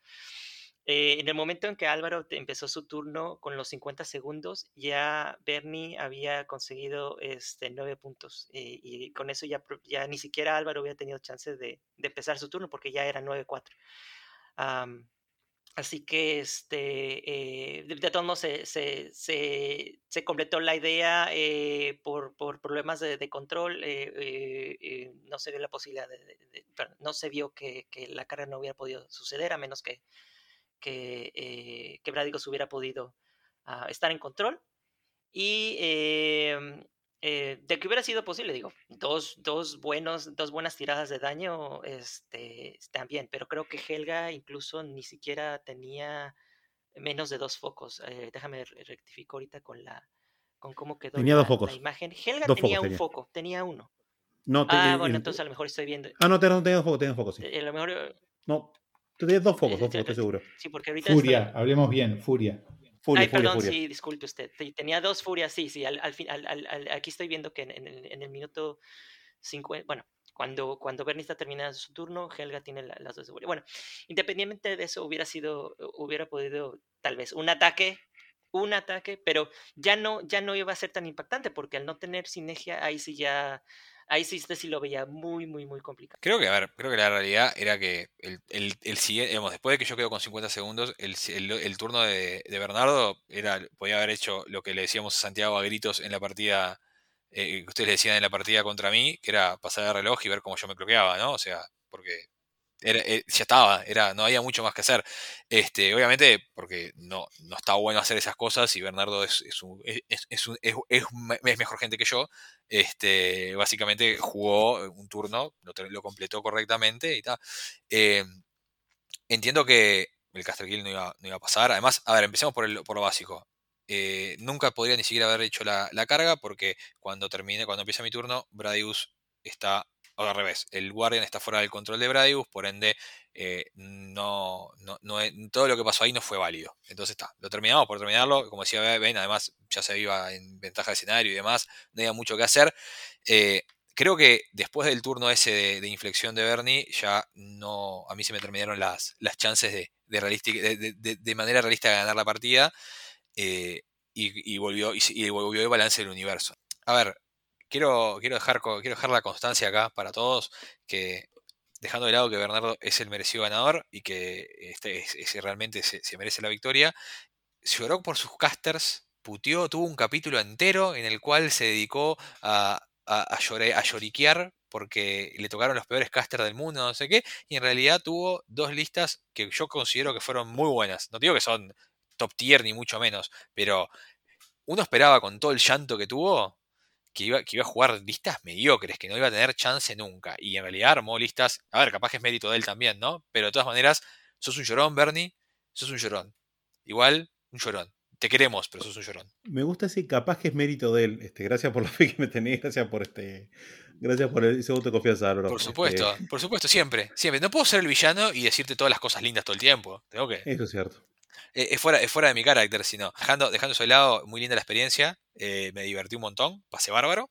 eh, en el momento en que Álvaro empezó su turno con los 50 segundos, ya Bernie había conseguido este, 9 puntos eh, y con eso ya, ya ni siquiera Álvaro había tenido chance de, de empezar su turno porque ya era 9-4. Am, Así que, este, eh, de, de todos modos, se, completó la idea eh, por, problemas de, control. eh, no se vio la posibilidad de, no se vio que, la carga no hubiera podido suceder a menos que, que Bradigos hubiera podido ah, estar en control. Y em, eh, de que hubiera sido posible, digo, dos, dos, buenos, dos buenas tiradas de daño este, están bien, pero creo que Helga incluso ni siquiera tenía menos de dos focos. Eh, déjame re- rectifico ahorita con la con cómo quedó Tenía la, dos la focos. imagen. Helga Dos tenía focos un tenía. foco, tenía uno. No, te- Ah, bueno, el- entonces a lo mejor estoy viendo. Ah, no, tenías dos focos, tenías dos focos, sí. eh, a lo mejor, No, tú tenías dos focos, dos focos, estoy seguro. sí, porque ahorita estoy- Furia, hablemos bien, Furia. Furia, Ay, furia, perdón, furia. sí, disculpe usted. Te- Tenía dos furias, sí, sí. Al, al fin, al- aquí estoy viendo que en, en el, en el minuto 50, bueno, cuando, cuando Bernie está terminando su turno, Helga tiene la- las dos de furia. Bueno, independientemente de eso, hubiera sido, hubiera podido tal vez un ataque, un ataque, pero ya no, ya no iba a ser tan impactante porque al no tener sinergia, ahí sí ya, ahí sí, este sí lo veía muy, muy, muy complicado. Creo que, a ver, creo que la realidad era que el, el, el después de que yo quedo con 50 segundos, el, el- turno de, de Bernardo era, podía haber hecho lo que le decíamos a Santiago a gritos en la partida, eh, que ustedes le decían en la partida contra mí, que era pasar el reloj y ver cómo yo me bloqueaba, ¿no? O sea, porque eh, ya estaba, era, no había mucho más que hacer. Este, obviamente, porque no, no está bueno hacer esas cosas y Bernardo es, es, un- es, es- es mejor gente que yo. Este, básicamente jugó un turno, lo, completó correctamente y tal. Eh, entiendo que el Caster Kill no iba, no iba a pasar. Además, a ver, empecemos por, el- por lo básico. Eh, nunca podría ni siquiera haber hecho la, la carga porque cuando termine, cuando empieza mi turno, Bradius está o al revés. El Guardian está fuera del control de Bradius, por ende, eh, no, no, no todo lo que pasó ahí no fue válido. Entonces está, lo terminamos por terminarlo. Como decía Ben, además ya se iba en ventaja de escenario y demás, no había mucho que hacer. Eh, creo que después del turno ese de, inflexión de Bernie, ya no. A mí se me terminaron las, las chances de, de, manera realista de ganar la partida. eh, y, y volvió, y volvió el balance del universo. A ver, quiero, quiero, dejar, quiero dejar la constancia acá para todos, que dejando de lado que Bernardo es el merecido ganador y que este, es- es- realmente se, merece la victoria, lloró por sus casters, puteó, tuvo un capítulo entero en el cual se dedicó a, a, a lloriquear porque le tocaron los peores casters del mundo, no sé qué, y en realidad tuvo dos listas que yo considero que fueron muy buenas. No digo que son top tier ni mucho menos, pero uno esperaba con todo el llanto que tuvo que iba, que iba a jugar listas mediocres, que no iba a tener chance nunca. Y en realidad armó listas. A ver, capaz que es mérito de él también, ¿no? Pero de todas maneras, sos un llorón, Bernie. Sos un llorón. Igual, un llorón. Te queremos, pero sos un llorón. Me gusta ese capaz que es mérito de él. Este, gracias por la fe que me tenés, gracias por este. Gracias por ese voto de confianza, Álvaro. Por Este, supuesto, por supuesto, siempre. Siempre. No puedo ser el villano y decirte todas las cosas lindas todo el tiempo. Tengo que. eso es cierto. Eh, es, fuera, es fuera de mi carácter, sino dejando, dejando eso de lado, muy linda la experiencia, eh, me divertí un montón, pasé bárbaro,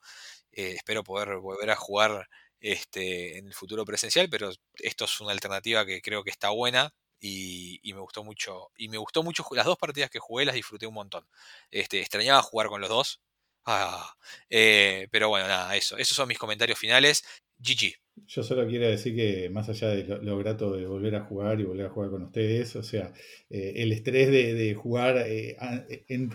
eh, espero poder volver a jugar este, en el futuro presencial, pero esto es una alternativa que creo que está buena y, y me gustó mucho, y me gustó mucho, las dos partidas que jugué las disfruté un montón, este, extrañaba jugar con los dos, Ah, pero bueno, nada, eso, esos son mis comentarios finales, GG. Yo solo quiero decir que más allá de lo, grato de volver a jugar y volver a jugar con ustedes, o sea, eh, el estrés de, jugar eh,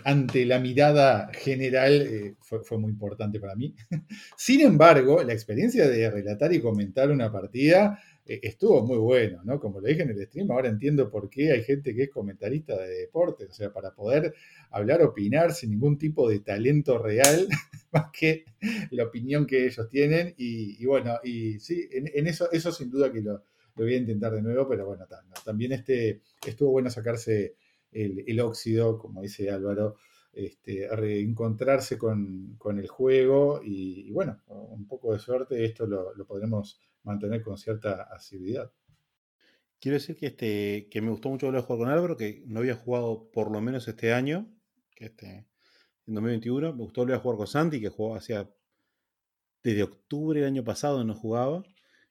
ante la mirada general eh, fue, fue, muy importante para mí. Sin embargo, la experiencia de relatar y comentar una partida estuvo muy bueno, ¿no? Como lo dije en el stream, ahora entiendo por qué hay gente que es comentarista de deporte, o sea, para poder hablar, opinar sin ningún tipo de talento real, más que la opinión que ellos tienen. Y, bueno, y sí, en, eso, eso sin duda que lo, voy a intentar de nuevo, pero bueno, también este, estuvo bueno sacarse el, óxido, como dice Álvaro, este, reencontrarse con, el juego y, bueno, un poco de suerte, esto lo, lo podremos mantener con cierta asiduidad. Quiero decir que, este, que me gustó mucho volver a jugar con Álvaro, que no había jugado por lo menos este año, que este, en 2021. Me gustó volver a jugar con Santi, que jugaba hacía desde octubre del año pasado, no jugaba.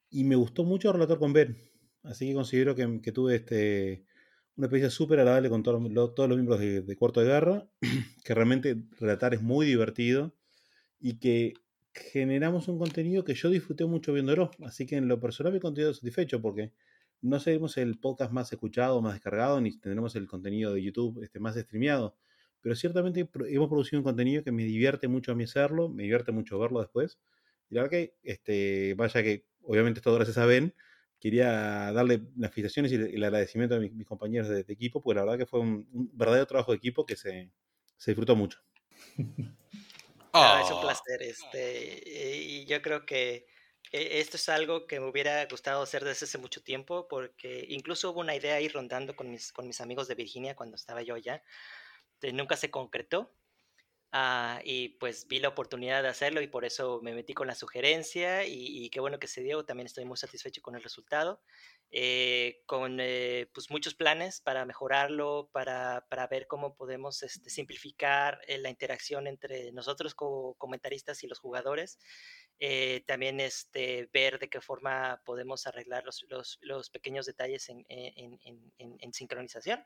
Y me gustó mucho relatar con Ben. Así que considero que, tuve este, una experiencia súper agradable con todos los, todos los miembros de, de Cuarto de Guerra, que realmente relatar es muy divertido y que generamos un contenido que yo disfruté mucho viéndolo. Así que en lo personal me he satisfecho porque no seremos el podcast más escuchado, más descargado, ni tendremos el contenido de YouTube este, más streameado. Pero ciertamente hemos producido un contenido que me divierte mucho a mí hacerlo, me divierte mucho verlo después. Y la verdad que, este, vaya que, obviamente todo gracias a Ben, quería darle las felicitaciones y el agradecimiento a mis, compañeros de, equipo, porque la verdad que fue un, un verdadero trabajo de equipo que se, se disfrutó mucho. es un oh. placer. Este, y yo creo que e, esto es algo que me hubiera gustado hacer desde hace mucho tiempo, porque incluso hubo una idea ahí rondando con mis, con mis amigos de Virginia cuando estaba yo allá. nunca se concretó. Ah, y pues vi la oportunidad de hacerlo y por eso me metí con la sugerencia y, y, qué bueno que se dio. También estoy muy satisfecho con el resultado. Eh, con eh, pues muchos planes para mejorarlo, para, para ver cómo podemos este, simplificar eh, la interacción entre nosotros como comentaristas y los jugadores. También este, ver de qué forma podemos arreglar los, los, pequeños detalles en, en sincronización.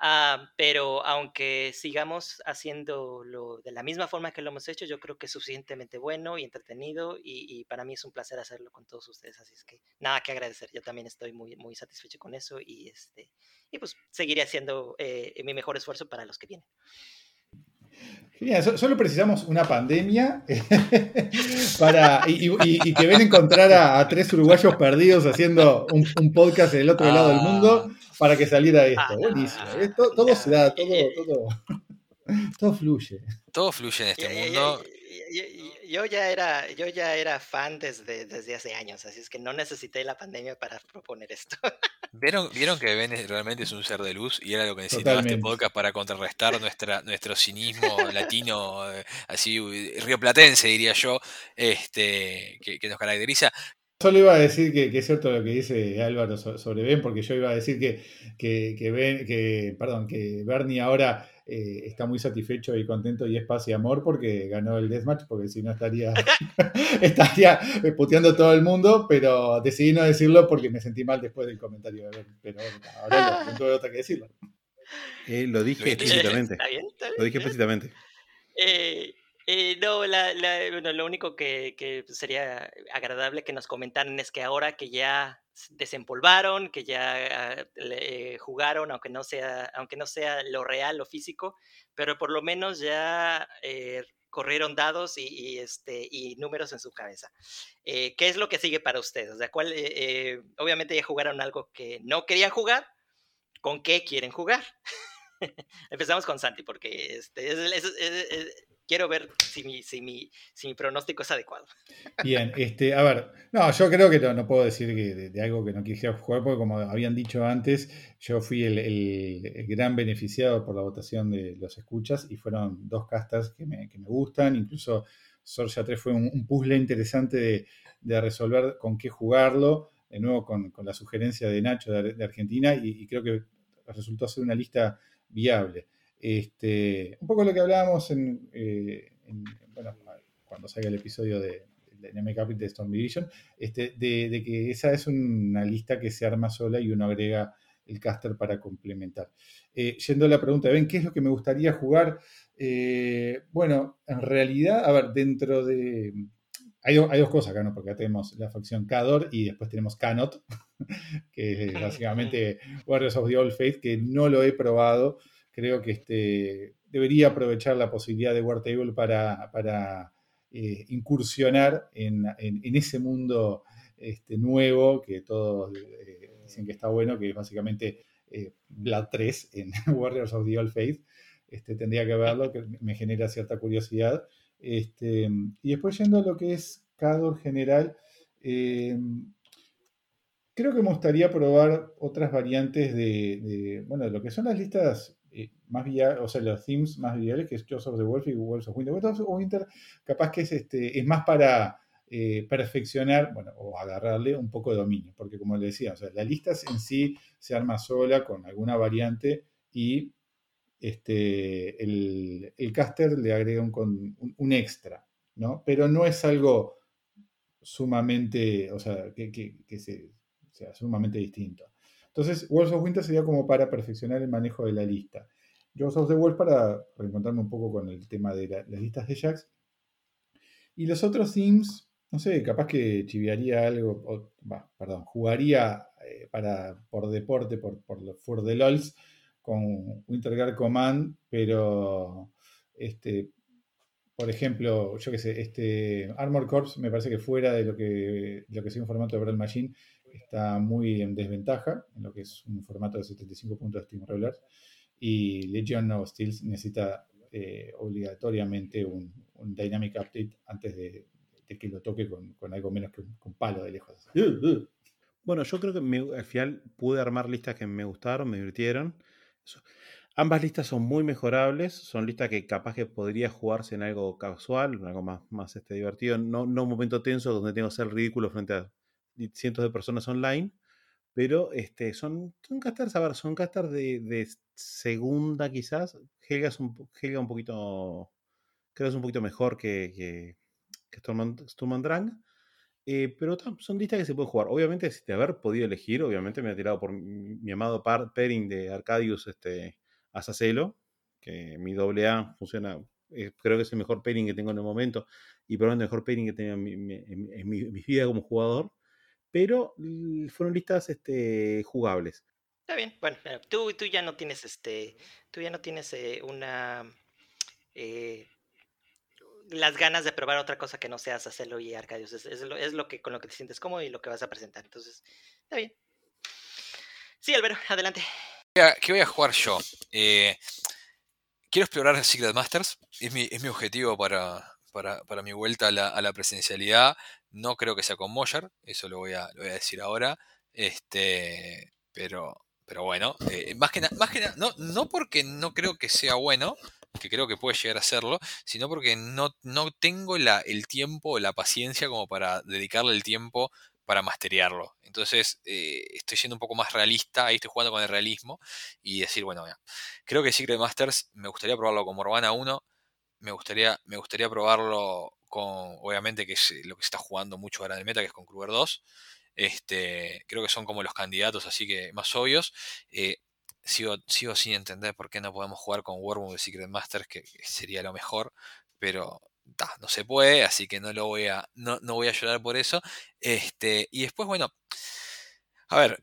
Ah, pero aunque sigamos haciéndolo de la misma forma que lo hemos hecho, yo creo que es suficientemente bueno y entretenido y, para mí es un placer hacerlo con todos ustedes. Así es que nada que agradecer. Yo también estoy muy, muy satisfecho con eso y, este, y pues seguiré haciendo eh, mi mejor esfuerzo para los que vienen. Genial, solo precisamos una pandemia para, y, que ven encontrar a, tres uruguayos perdidos haciendo un, un podcast del otro lado del mundo ah para que saliera esto. Ah, Buenísimo. todo, se da, todo, todo, todo fluye. Todo fluye en este mundo. Yo, ya era, yo ya era fan desde, desde hace años, así es que no necesité la pandemia para proponer esto. ¿Vieron, vieron que Ben realmente es un ser de luz y era lo que necesitaba este podcast para contrarrestar nuestra, nuestro cinismo latino, eh, así rioplatense diría yo, este, que, que nos caracteriza. Solo iba a decir que, es cierto lo que dice Álvaro sobre Ben, porque yo iba a decir que, que, ben, que, perdón, que Bernie ahora eh, está muy satisfecho y contento y es paz y amor porque ganó el Deathmatch, porque si no estaría, estaría puteando todo el mundo, pero decidí no decirlo porque me sentí mal después del comentario. Pero ahora no, tuve otra que decirlo. Eh, lo dije explícitamente. Lo dije explícitamente. Eh, eh, no, lo único que, sería agradable que nos comentaran es que ahora que ya desempolvaron, que ya eh, jugaron, aunque no, sea, aunque no sea lo real, lo físico, pero por lo menos ya eh, corrieron dados y, este, y números en su cabeza. ¿Qué es lo que sigue para ustedes? O sea, ¿cuál, obviamente ya jugaron algo que no querían jugar, ¿con qué quieren jugar? Empezamos con Santi, porque este, es, quiero ver si mi, si mi, si mi pronóstico es adecuado. Bien, este, a ver, no, yo creo que no, puedo decir que de, algo que no quisiera jugar, porque como habían dicho antes, yo fui el, gran beneficiado por la votación de los escuchas y fueron dos castas que me, gustan, incluso Sorja 3 fue un, puzzle interesante de, resolver con qué jugarlo, de nuevo con, la sugerencia de Nacho de, Argentina, y creo que resultó ser una lista viable. Este, un poco lo que hablábamos eh, cuando salga el episodio de, de Capital de Storm Division, este, de, que esa es una lista que se arma sola y uno agrega el caster para complementar. Eh, yendo a la pregunta, ¿ven qué es lo que me gustaría jugar? Eh, bueno, en realidad, a ver, dentro de, hay, dos cosas acá, ¿no? Porque acá tenemos la facción Cador y después tenemos Canot, que es básicamente Warriors of the Old Faith, que no lo he probado. Creo que este, debería aprovechar la posibilidad de War Table para, para eh, incursionar en, ese mundo este, nuevo que todos eh, dicen que está bueno, que es básicamente eh, Blood 3 en Warriors of the Old Faith. Este, tendría que verlo, que me genera cierta curiosidad. Este, y después yendo a lo que es Cador general, creo que me gustaría probar otras variantes de, de, bueno, lo que son las listas eh, más viales, o sea, los themes más viales, que es Joseph the Wolf y Wolves of Winter. Wolves of Winter, capaz que es, este, es más para eh, perfeccionar, bueno, o agarrarle un poco de dominio, porque como le decía, o sea, la lista en sí se arma sola con alguna variante y este, el, el caster le agrega un, un, extra, ¿no? Pero no es algo sumamente, o sea, que, que, sea sumamente distinto. Entonces, Wolves of Winter sería como para perfeccionar el manejo de la lista. Jaws of the Wolf para reencontrarme un poco con el tema de las listas de Jax. Y los otros themes, no sé, capaz que chiviaría algo, perdón, jugaría eh, para, por deporte, por, por, for the LOLs, con Winterguard Command, pero este, por ejemplo, yo qué sé, este Armor Corps me parece que fuera de lo que, lo que es un formato de Brawl Machine, está muy en desventaja en lo que es un formato de 75 puntos de Steamroller y Legion of Steel necesita eh, obligatoriamente un, Dynamic Update antes de, que lo toque con, algo menos que un, palo de lejos. Bueno, yo creo que al final pude armar listas que me gustaron, me divirtieron. Ambas listas son muy mejorables, son listas que capaz que podría jugarse en algo casual, algo más, más este, divertido, no, no un momento tenso donde tengo que ser ridículo frente a cientos de personas online, pero este, son, son casters, a ver, son casters de, segunda quizás. Helga es un, Helga un poquito, creo es un poquito mejor que, que, que Storm Drang. Eh, pero son listas que se pueden jugar. Obviamente, si de haber podido elegir, obviamente me ha tirado por mi, amado pairing de Arcadius este, Azacelo, que mi AA funciona, eh, creo que es el mejor pairing que tengo en el momento y probablemente el mejor pairing que tengo en mi, mi vida como jugador pero fueron listas este, jugables. Está bien, bueno, tú, tú ya no tienes este, tú ya no tienes eh, una eh, las ganas de probar otra cosa que no seas hacerlo y Arcadius. Es, lo, es, lo, que con lo que te sientes cómodo y lo que vas a presentar. Entonces, está bien. Sí, Albero, adelante. ¿Qué voy a jugar yo? Eh, quiero explorar Secret Masters. Es mi, es mi objetivo para, para, para mi vuelta a la, a la, presencialidad. No creo que sea con Moyer, eso lo voy a, lo voy a decir ahora. Este, pero, pero bueno, eh, más que nada, no, no porque no creo que sea bueno, que creo que puede llegar a serlo, sino porque no, no tengo la, el tiempo, la paciencia como para dedicarle el tiempo para masterearlo. Entonces eh, estoy siendo un poco más realista, ahí estoy jugando con el realismo y decir, bueno, creo que Secret Masters me gustaría probarlo como Urbana 1, me gustaría, me gustaría probarlo con, obviamente, que es lo que se está jugando mucho ahora en el meta, que es con Kruger 2. Este, creo que son como los candidatos así que más obvios. Eh, sigo, sigo sin entender por qué no podemos jugar con Wormwood de Secret Masters, que, sería lo mejor, pero no se puede, así que no lo voy a, no, voy a llorar por eso. Este, y después, bueno, a ver,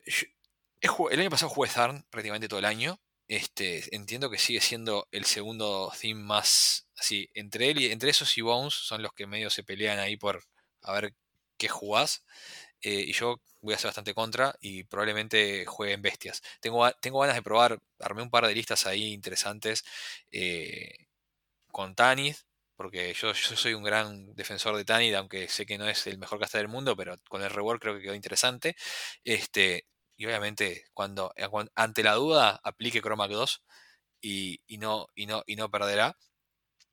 el año pasado jugué Zarn prácticamente todo el año. Este, entiendo que sigue siendo el segundo theme más así. Entre él y entre esos y Bones son los que medio se pelean ahí por a ver qué jugás. Eh, y yo voy a ser bastante contra y probablemente juegue en bestias. Tengo, tengo ganas de probar, armé un par de listas ahí interesantes eh, con Tanith, porque yo, yo, soy un gran defensor de Tanith, aunque sé que no es el mejor caster del mundo, pero con el reward creo que quedó interesante. Este, y obviamente cuando, eh, ante la duda aplique Chromac 2 y, no, y, no, y no perderá.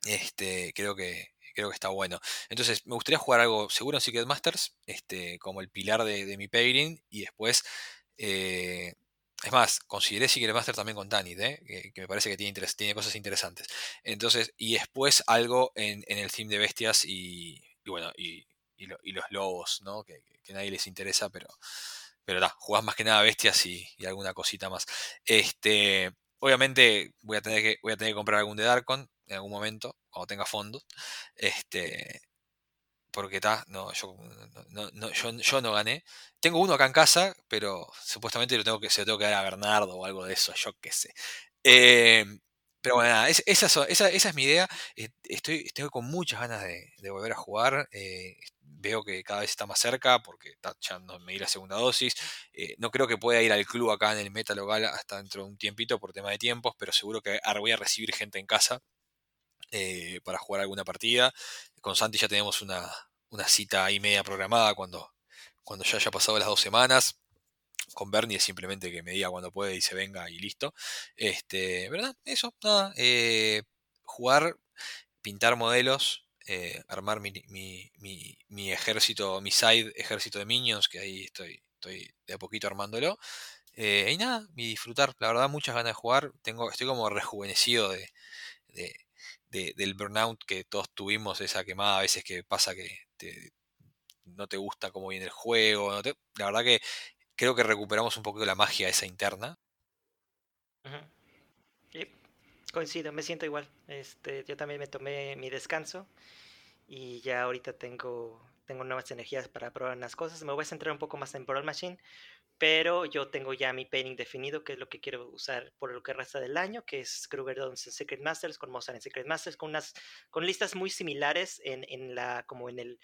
Este, creo que, creo que está bueno. Entonces, me gustaría jugar algo seguro en Secret Masters, este, como el pilar de, mi pairing, y después. Eh, es más, consideré Secret Master también con Tanit, ¿eh? que, me parece que tiene, cosas interesantes. Entonces, y después algo en, el theme de bestias y, bueno, y, los lobos, ¿no? Que, que, nadie les interesa, pero, pero da, jugás más que nada bestias y, alguna cosita más. Este, obviamente voy a tener que, voy a tener que comprar algún de Darkon en algún momento, cuando tenga fondos. Este, porque está, no, yo no, no, yo, yo no gané. Tengo uno acá en casa, pero supuestamente lo tengo que, se lo tengo que dar a Bernardo o algo de eso, yo qué sé. Eh, pero bueno, nada, es- esa, esa, esa es mi idea. Eh, Estoy, estoy con muchas ganas de, de volver a jugar. eh, veo que cada vez está más cerca porque ta- ya no me di la segunda dosis. Eh, no creo que pueda ir al club acá en el Meta local hasta dentro de un tiempito por tema de tiempos, pero seguro que ahora voy a recibir gente en casa eh, para jugar alguna partida. Con Santi ya tenemos una, una cita y media programada cuando, cuando ya haya pasado las dos semanas. Con Bernie es simplemente que me diga cuando puede y se venga y listo. Este, ¿verdad? Eso, nada. eh, jugar, pintar modelos, eh, armar mi, mi- mi- ejército, mi side ejército de minions, que ahí estoy, estoy de a poquito armándolo. Eh, y nada, y disfrutar. La verdad, muchas ganas de jugar. Tengo, estoy como rejuvenecido de, de- de- del burnout que todos tuvimos, esa quemada a veces que pasa que te- no te gusta cómo viene el juego. la verdad que creo que recuperamos un poquito la magia esa interna. Yep, Coincido, me siento igual. Este, yo también me tomé mi descanso y ya ahorita tengo, tengo nuevas energías para probar unas cosas. Me voy a centrar un poco más en Brawl Machine, pero yo tengo ya mi pairing definido, que es lo que quiero usar por lo que resta del año, que es Kruger Dons en Secret Masters, con Mozart en Secret Masters, con unas con listas muy similares en, en la, como en el,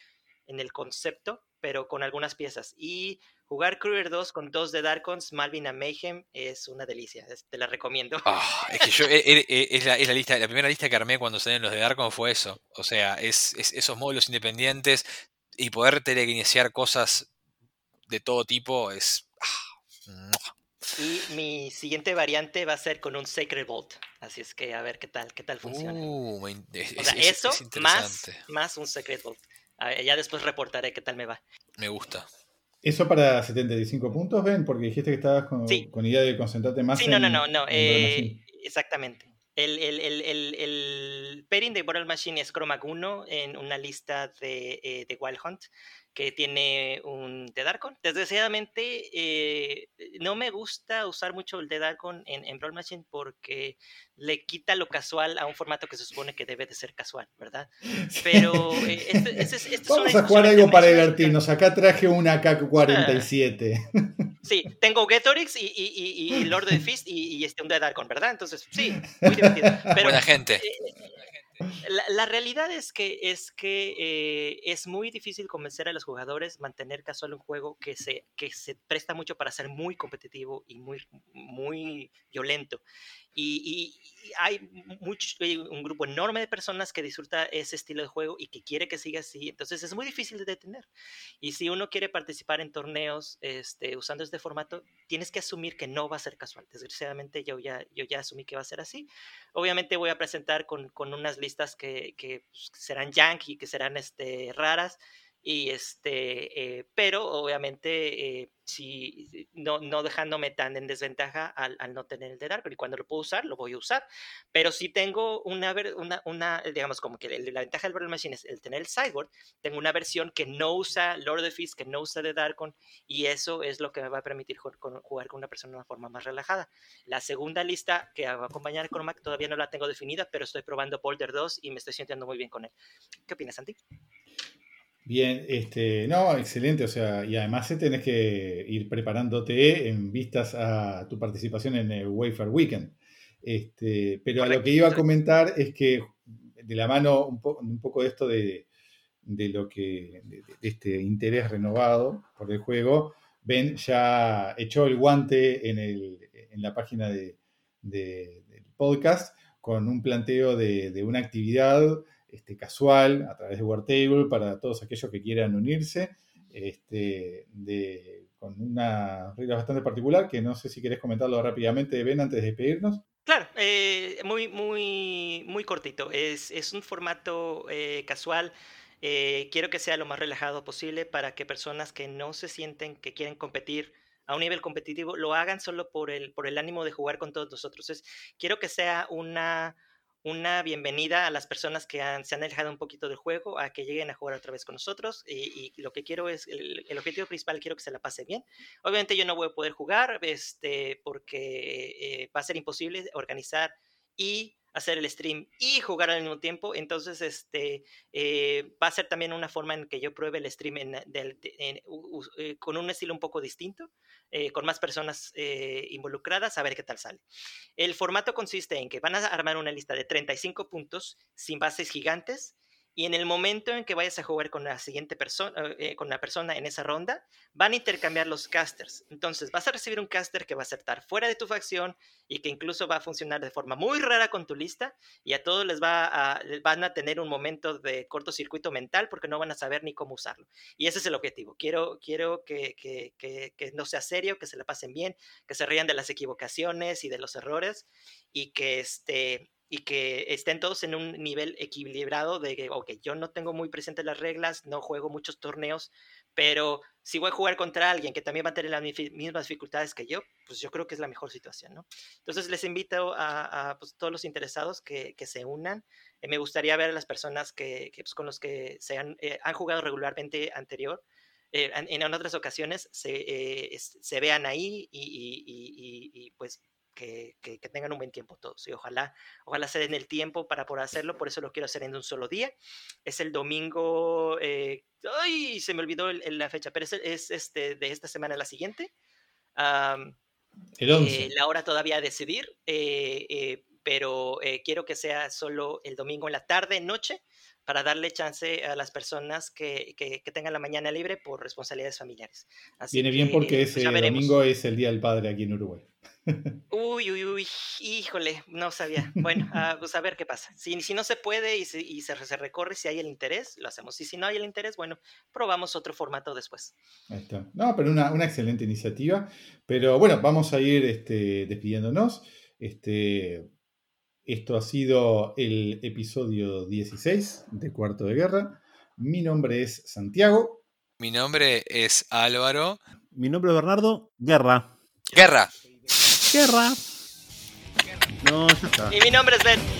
en el concepto, pero con algunas piezas. Y jugar Kruger 2 con dos de Darkons, Malvin a Mayhem, es una delicia. es- te la recomiendo. Ah, es que yo, e- e- e- es, la, es la lista, la primera lista que armé cuando salieron los de Darkon fue eso. O sea, es, es esos módulos independientes y poder teleguinear cosas de todo tipo es. ah. Y mi siguiente variante va a ser con un Sacred Bolt. Así es que a ver qué tal, qué tal funciona. Uh, es, o sea, es- es- eso es más, más un Sacred Bolt. A ver, ya después reportaré qué tal me va. Me gusta. ¿Eso para 75 puntos, Ben? Porque dijiste que estabas con, Sí. con idea de concentrarte más Sí, en no, no, no, no. Brawl eh, exactamente. El, el, el, el, el pairing de Battle Machine es Chromag 1 en una lista de, eh, de Wild Hunt que tiene un Dead Archon. Desgraciadamente, eh, no me gusta usar mucho el Dead Archon en, en Brawl Machine porque le quita lo casual a un formato que se supone que debe de ser casual, ¿verdad? Pero eh, este, este es- este es Vamos una a jugar algo para es divertirnos. Acá traje una KAC-47. Sí, tengo Getorix y, y, y, y Lord of the Fist y, y este un Dead Archon, ¿verdad? Entonces, sí, muy divertido. Pero Buena gente. eh, la, realidad es que, es que eh, es muy difícil convencer a los jugadores mantener casual un juego que se, que se presta mucho para ser muy competitivo y muy, muy violento. Y, hay un grupo enorme de personas que disfruta ese estilo de juego y que quiere que siga así. Entonces es muy difícil de detener. Y si uno quiere participar en torneos este, usando este formato, tienes que asumir que no va a ser casual. Desgraciadamente yo ya, yo ya asumí que va a ser así. Obviamente voy a presentar con, con unas listas que, que, pues, serán yankee, que serán este, raras. Y este, eh, pero obviamente eh, si no, no dejándome tan en desventaja al, al no tener el de Dark, y cuando lo puedo usar, lo voy a usar. Pero si tengo una, una, una digamos, como que el- la ventaja del Battle Machine es el tener el sideboard, tengo una versión que no usa Lord of Fist, que no usa The Darkon, y eso es lo que me va a permitir jugar con, con una persona de una forma más relajada. La segunda lista que va a acompañar con Mac todavía no la tengo definida, pero estoy probando Boulder 2 y me estoy sintiendo muy bien con él. ¿Qué opinas, Santi? Bien, este, no, excelente, o sea, y además eh, tenés que ir preparándote en vistas a tu participación en el Wafer Weekend. Este, pero a lo que iba a comentar es que de la mano un, po- un poco de esto de, de lo que de, de este interés renovado por el juego, Ben ya echó el guante en, el, en la página de, de- del podcast con un planteo de, de una actividad este, casual a través de Wartable para todos aquellos que quieran unirse, este, con una regla bastante particular que no sé si querés comentarlo rápidamente, Ben, antes de despedirnos. Claro, eh, muy, muy, muy cortito. Es, es un formato eh, casual. Eh, quiero que sea lo más relajado posible para que personas que no se sienten que quieren competir a un nivel competitivo lo hagan solo por el, por el ánimo de jugar con todos nosotros. Es, quiero que sea una, una bienvenida a las personas que se han alejado un poquito del juego, a que lleguen a jugar otra vez con nosotros. Y, lo que quiero es, el, el objetivo principal, quiero que se la pase bien. Obviamente yo no voy a poder jugar este, porque eh, va a ser imposible organizar y hacer el stream y jugar al mismo tiempo. Entonces, este eh, va a ser también una forma en que yo pruebe el stream eh, con un estilo un poco distinto, eh, con más personas involucradas, a ver qué tal sale. El formato consiste en que van a armar una lista de 35 puntos sin bases gigantes y en el momento en que vayas a jugar con la siguiente persona, eh, con la persona en esa ronda, van a intercambiar los casters. Entonces vas a recibir un caster que va a estar fuera de tu facción y que incluso va a funcionar de forma muy rara con tu lista y a todos les va a, van a tener un momento de cortocircuito mental porque no van a saber ni cómo usarlo. Y ese es el objetivo. Quiero, quiero que, que no sea serio, que se la pasen bien, que se rían de las equivocaciones y de los errores y que este y que estén todos en un nivel equilibrado de que, ok, yo no tengo muy presente las reglas, no juego muchos torneos, pero si voy a jugar contra alguien que también va a tener las mismas dificultades que yo, pues yo creo que es la mejor situación, ¿no? Entonces les invito a, pues, todos los interesados que, que se unan. Eh, me gustaría ver a las personas que, que pues, con los que se han, eh, han jugado regularmente anterior. Eh, en, en, otras ocasiones se, se vean ahí y, y, y, y pues que, tengan un buen tiempo todos. Y ojalá, ojalá se den el tiempo para poder hacerlo, por eso lo quiero hacer en un solo día. Es el domingo, eh, ¡ay! Se me olvidó la fecha, pero es, este, de esta semana la siguiente. el 11. Eh, la hora todavía a decidir, eh, pero quiero que sea solo el domingo en la tarde, noche, para darle chance a las personas que, que, tengan la mañana libre por responsabilidades familiares. Viene bien porque ese pues domingo es el Día del Padre aquí en Uruguay. Uy, uy, uy, híjole, no sabía. Bueno, uh, pues a ver qué pasa. Si, si no se puede y, se, y se, se, recorre, si hay el interés, lo hacemos. Y si no hay el interés, bueno, probamos otro formato después. Ahí está. No, pero una, una excelente iniciativa. Pero bueno, vamos a ir este, despidiéndonos. Este, esto ha sido el episodio 16 de Cuarto de Guerra. Mi nombre es Santiago. Mi nombre es Álvaro. Mi nombre es Bernardo. Guerra. Guerra. Guerra. No, está. Y mi nombre es Ben.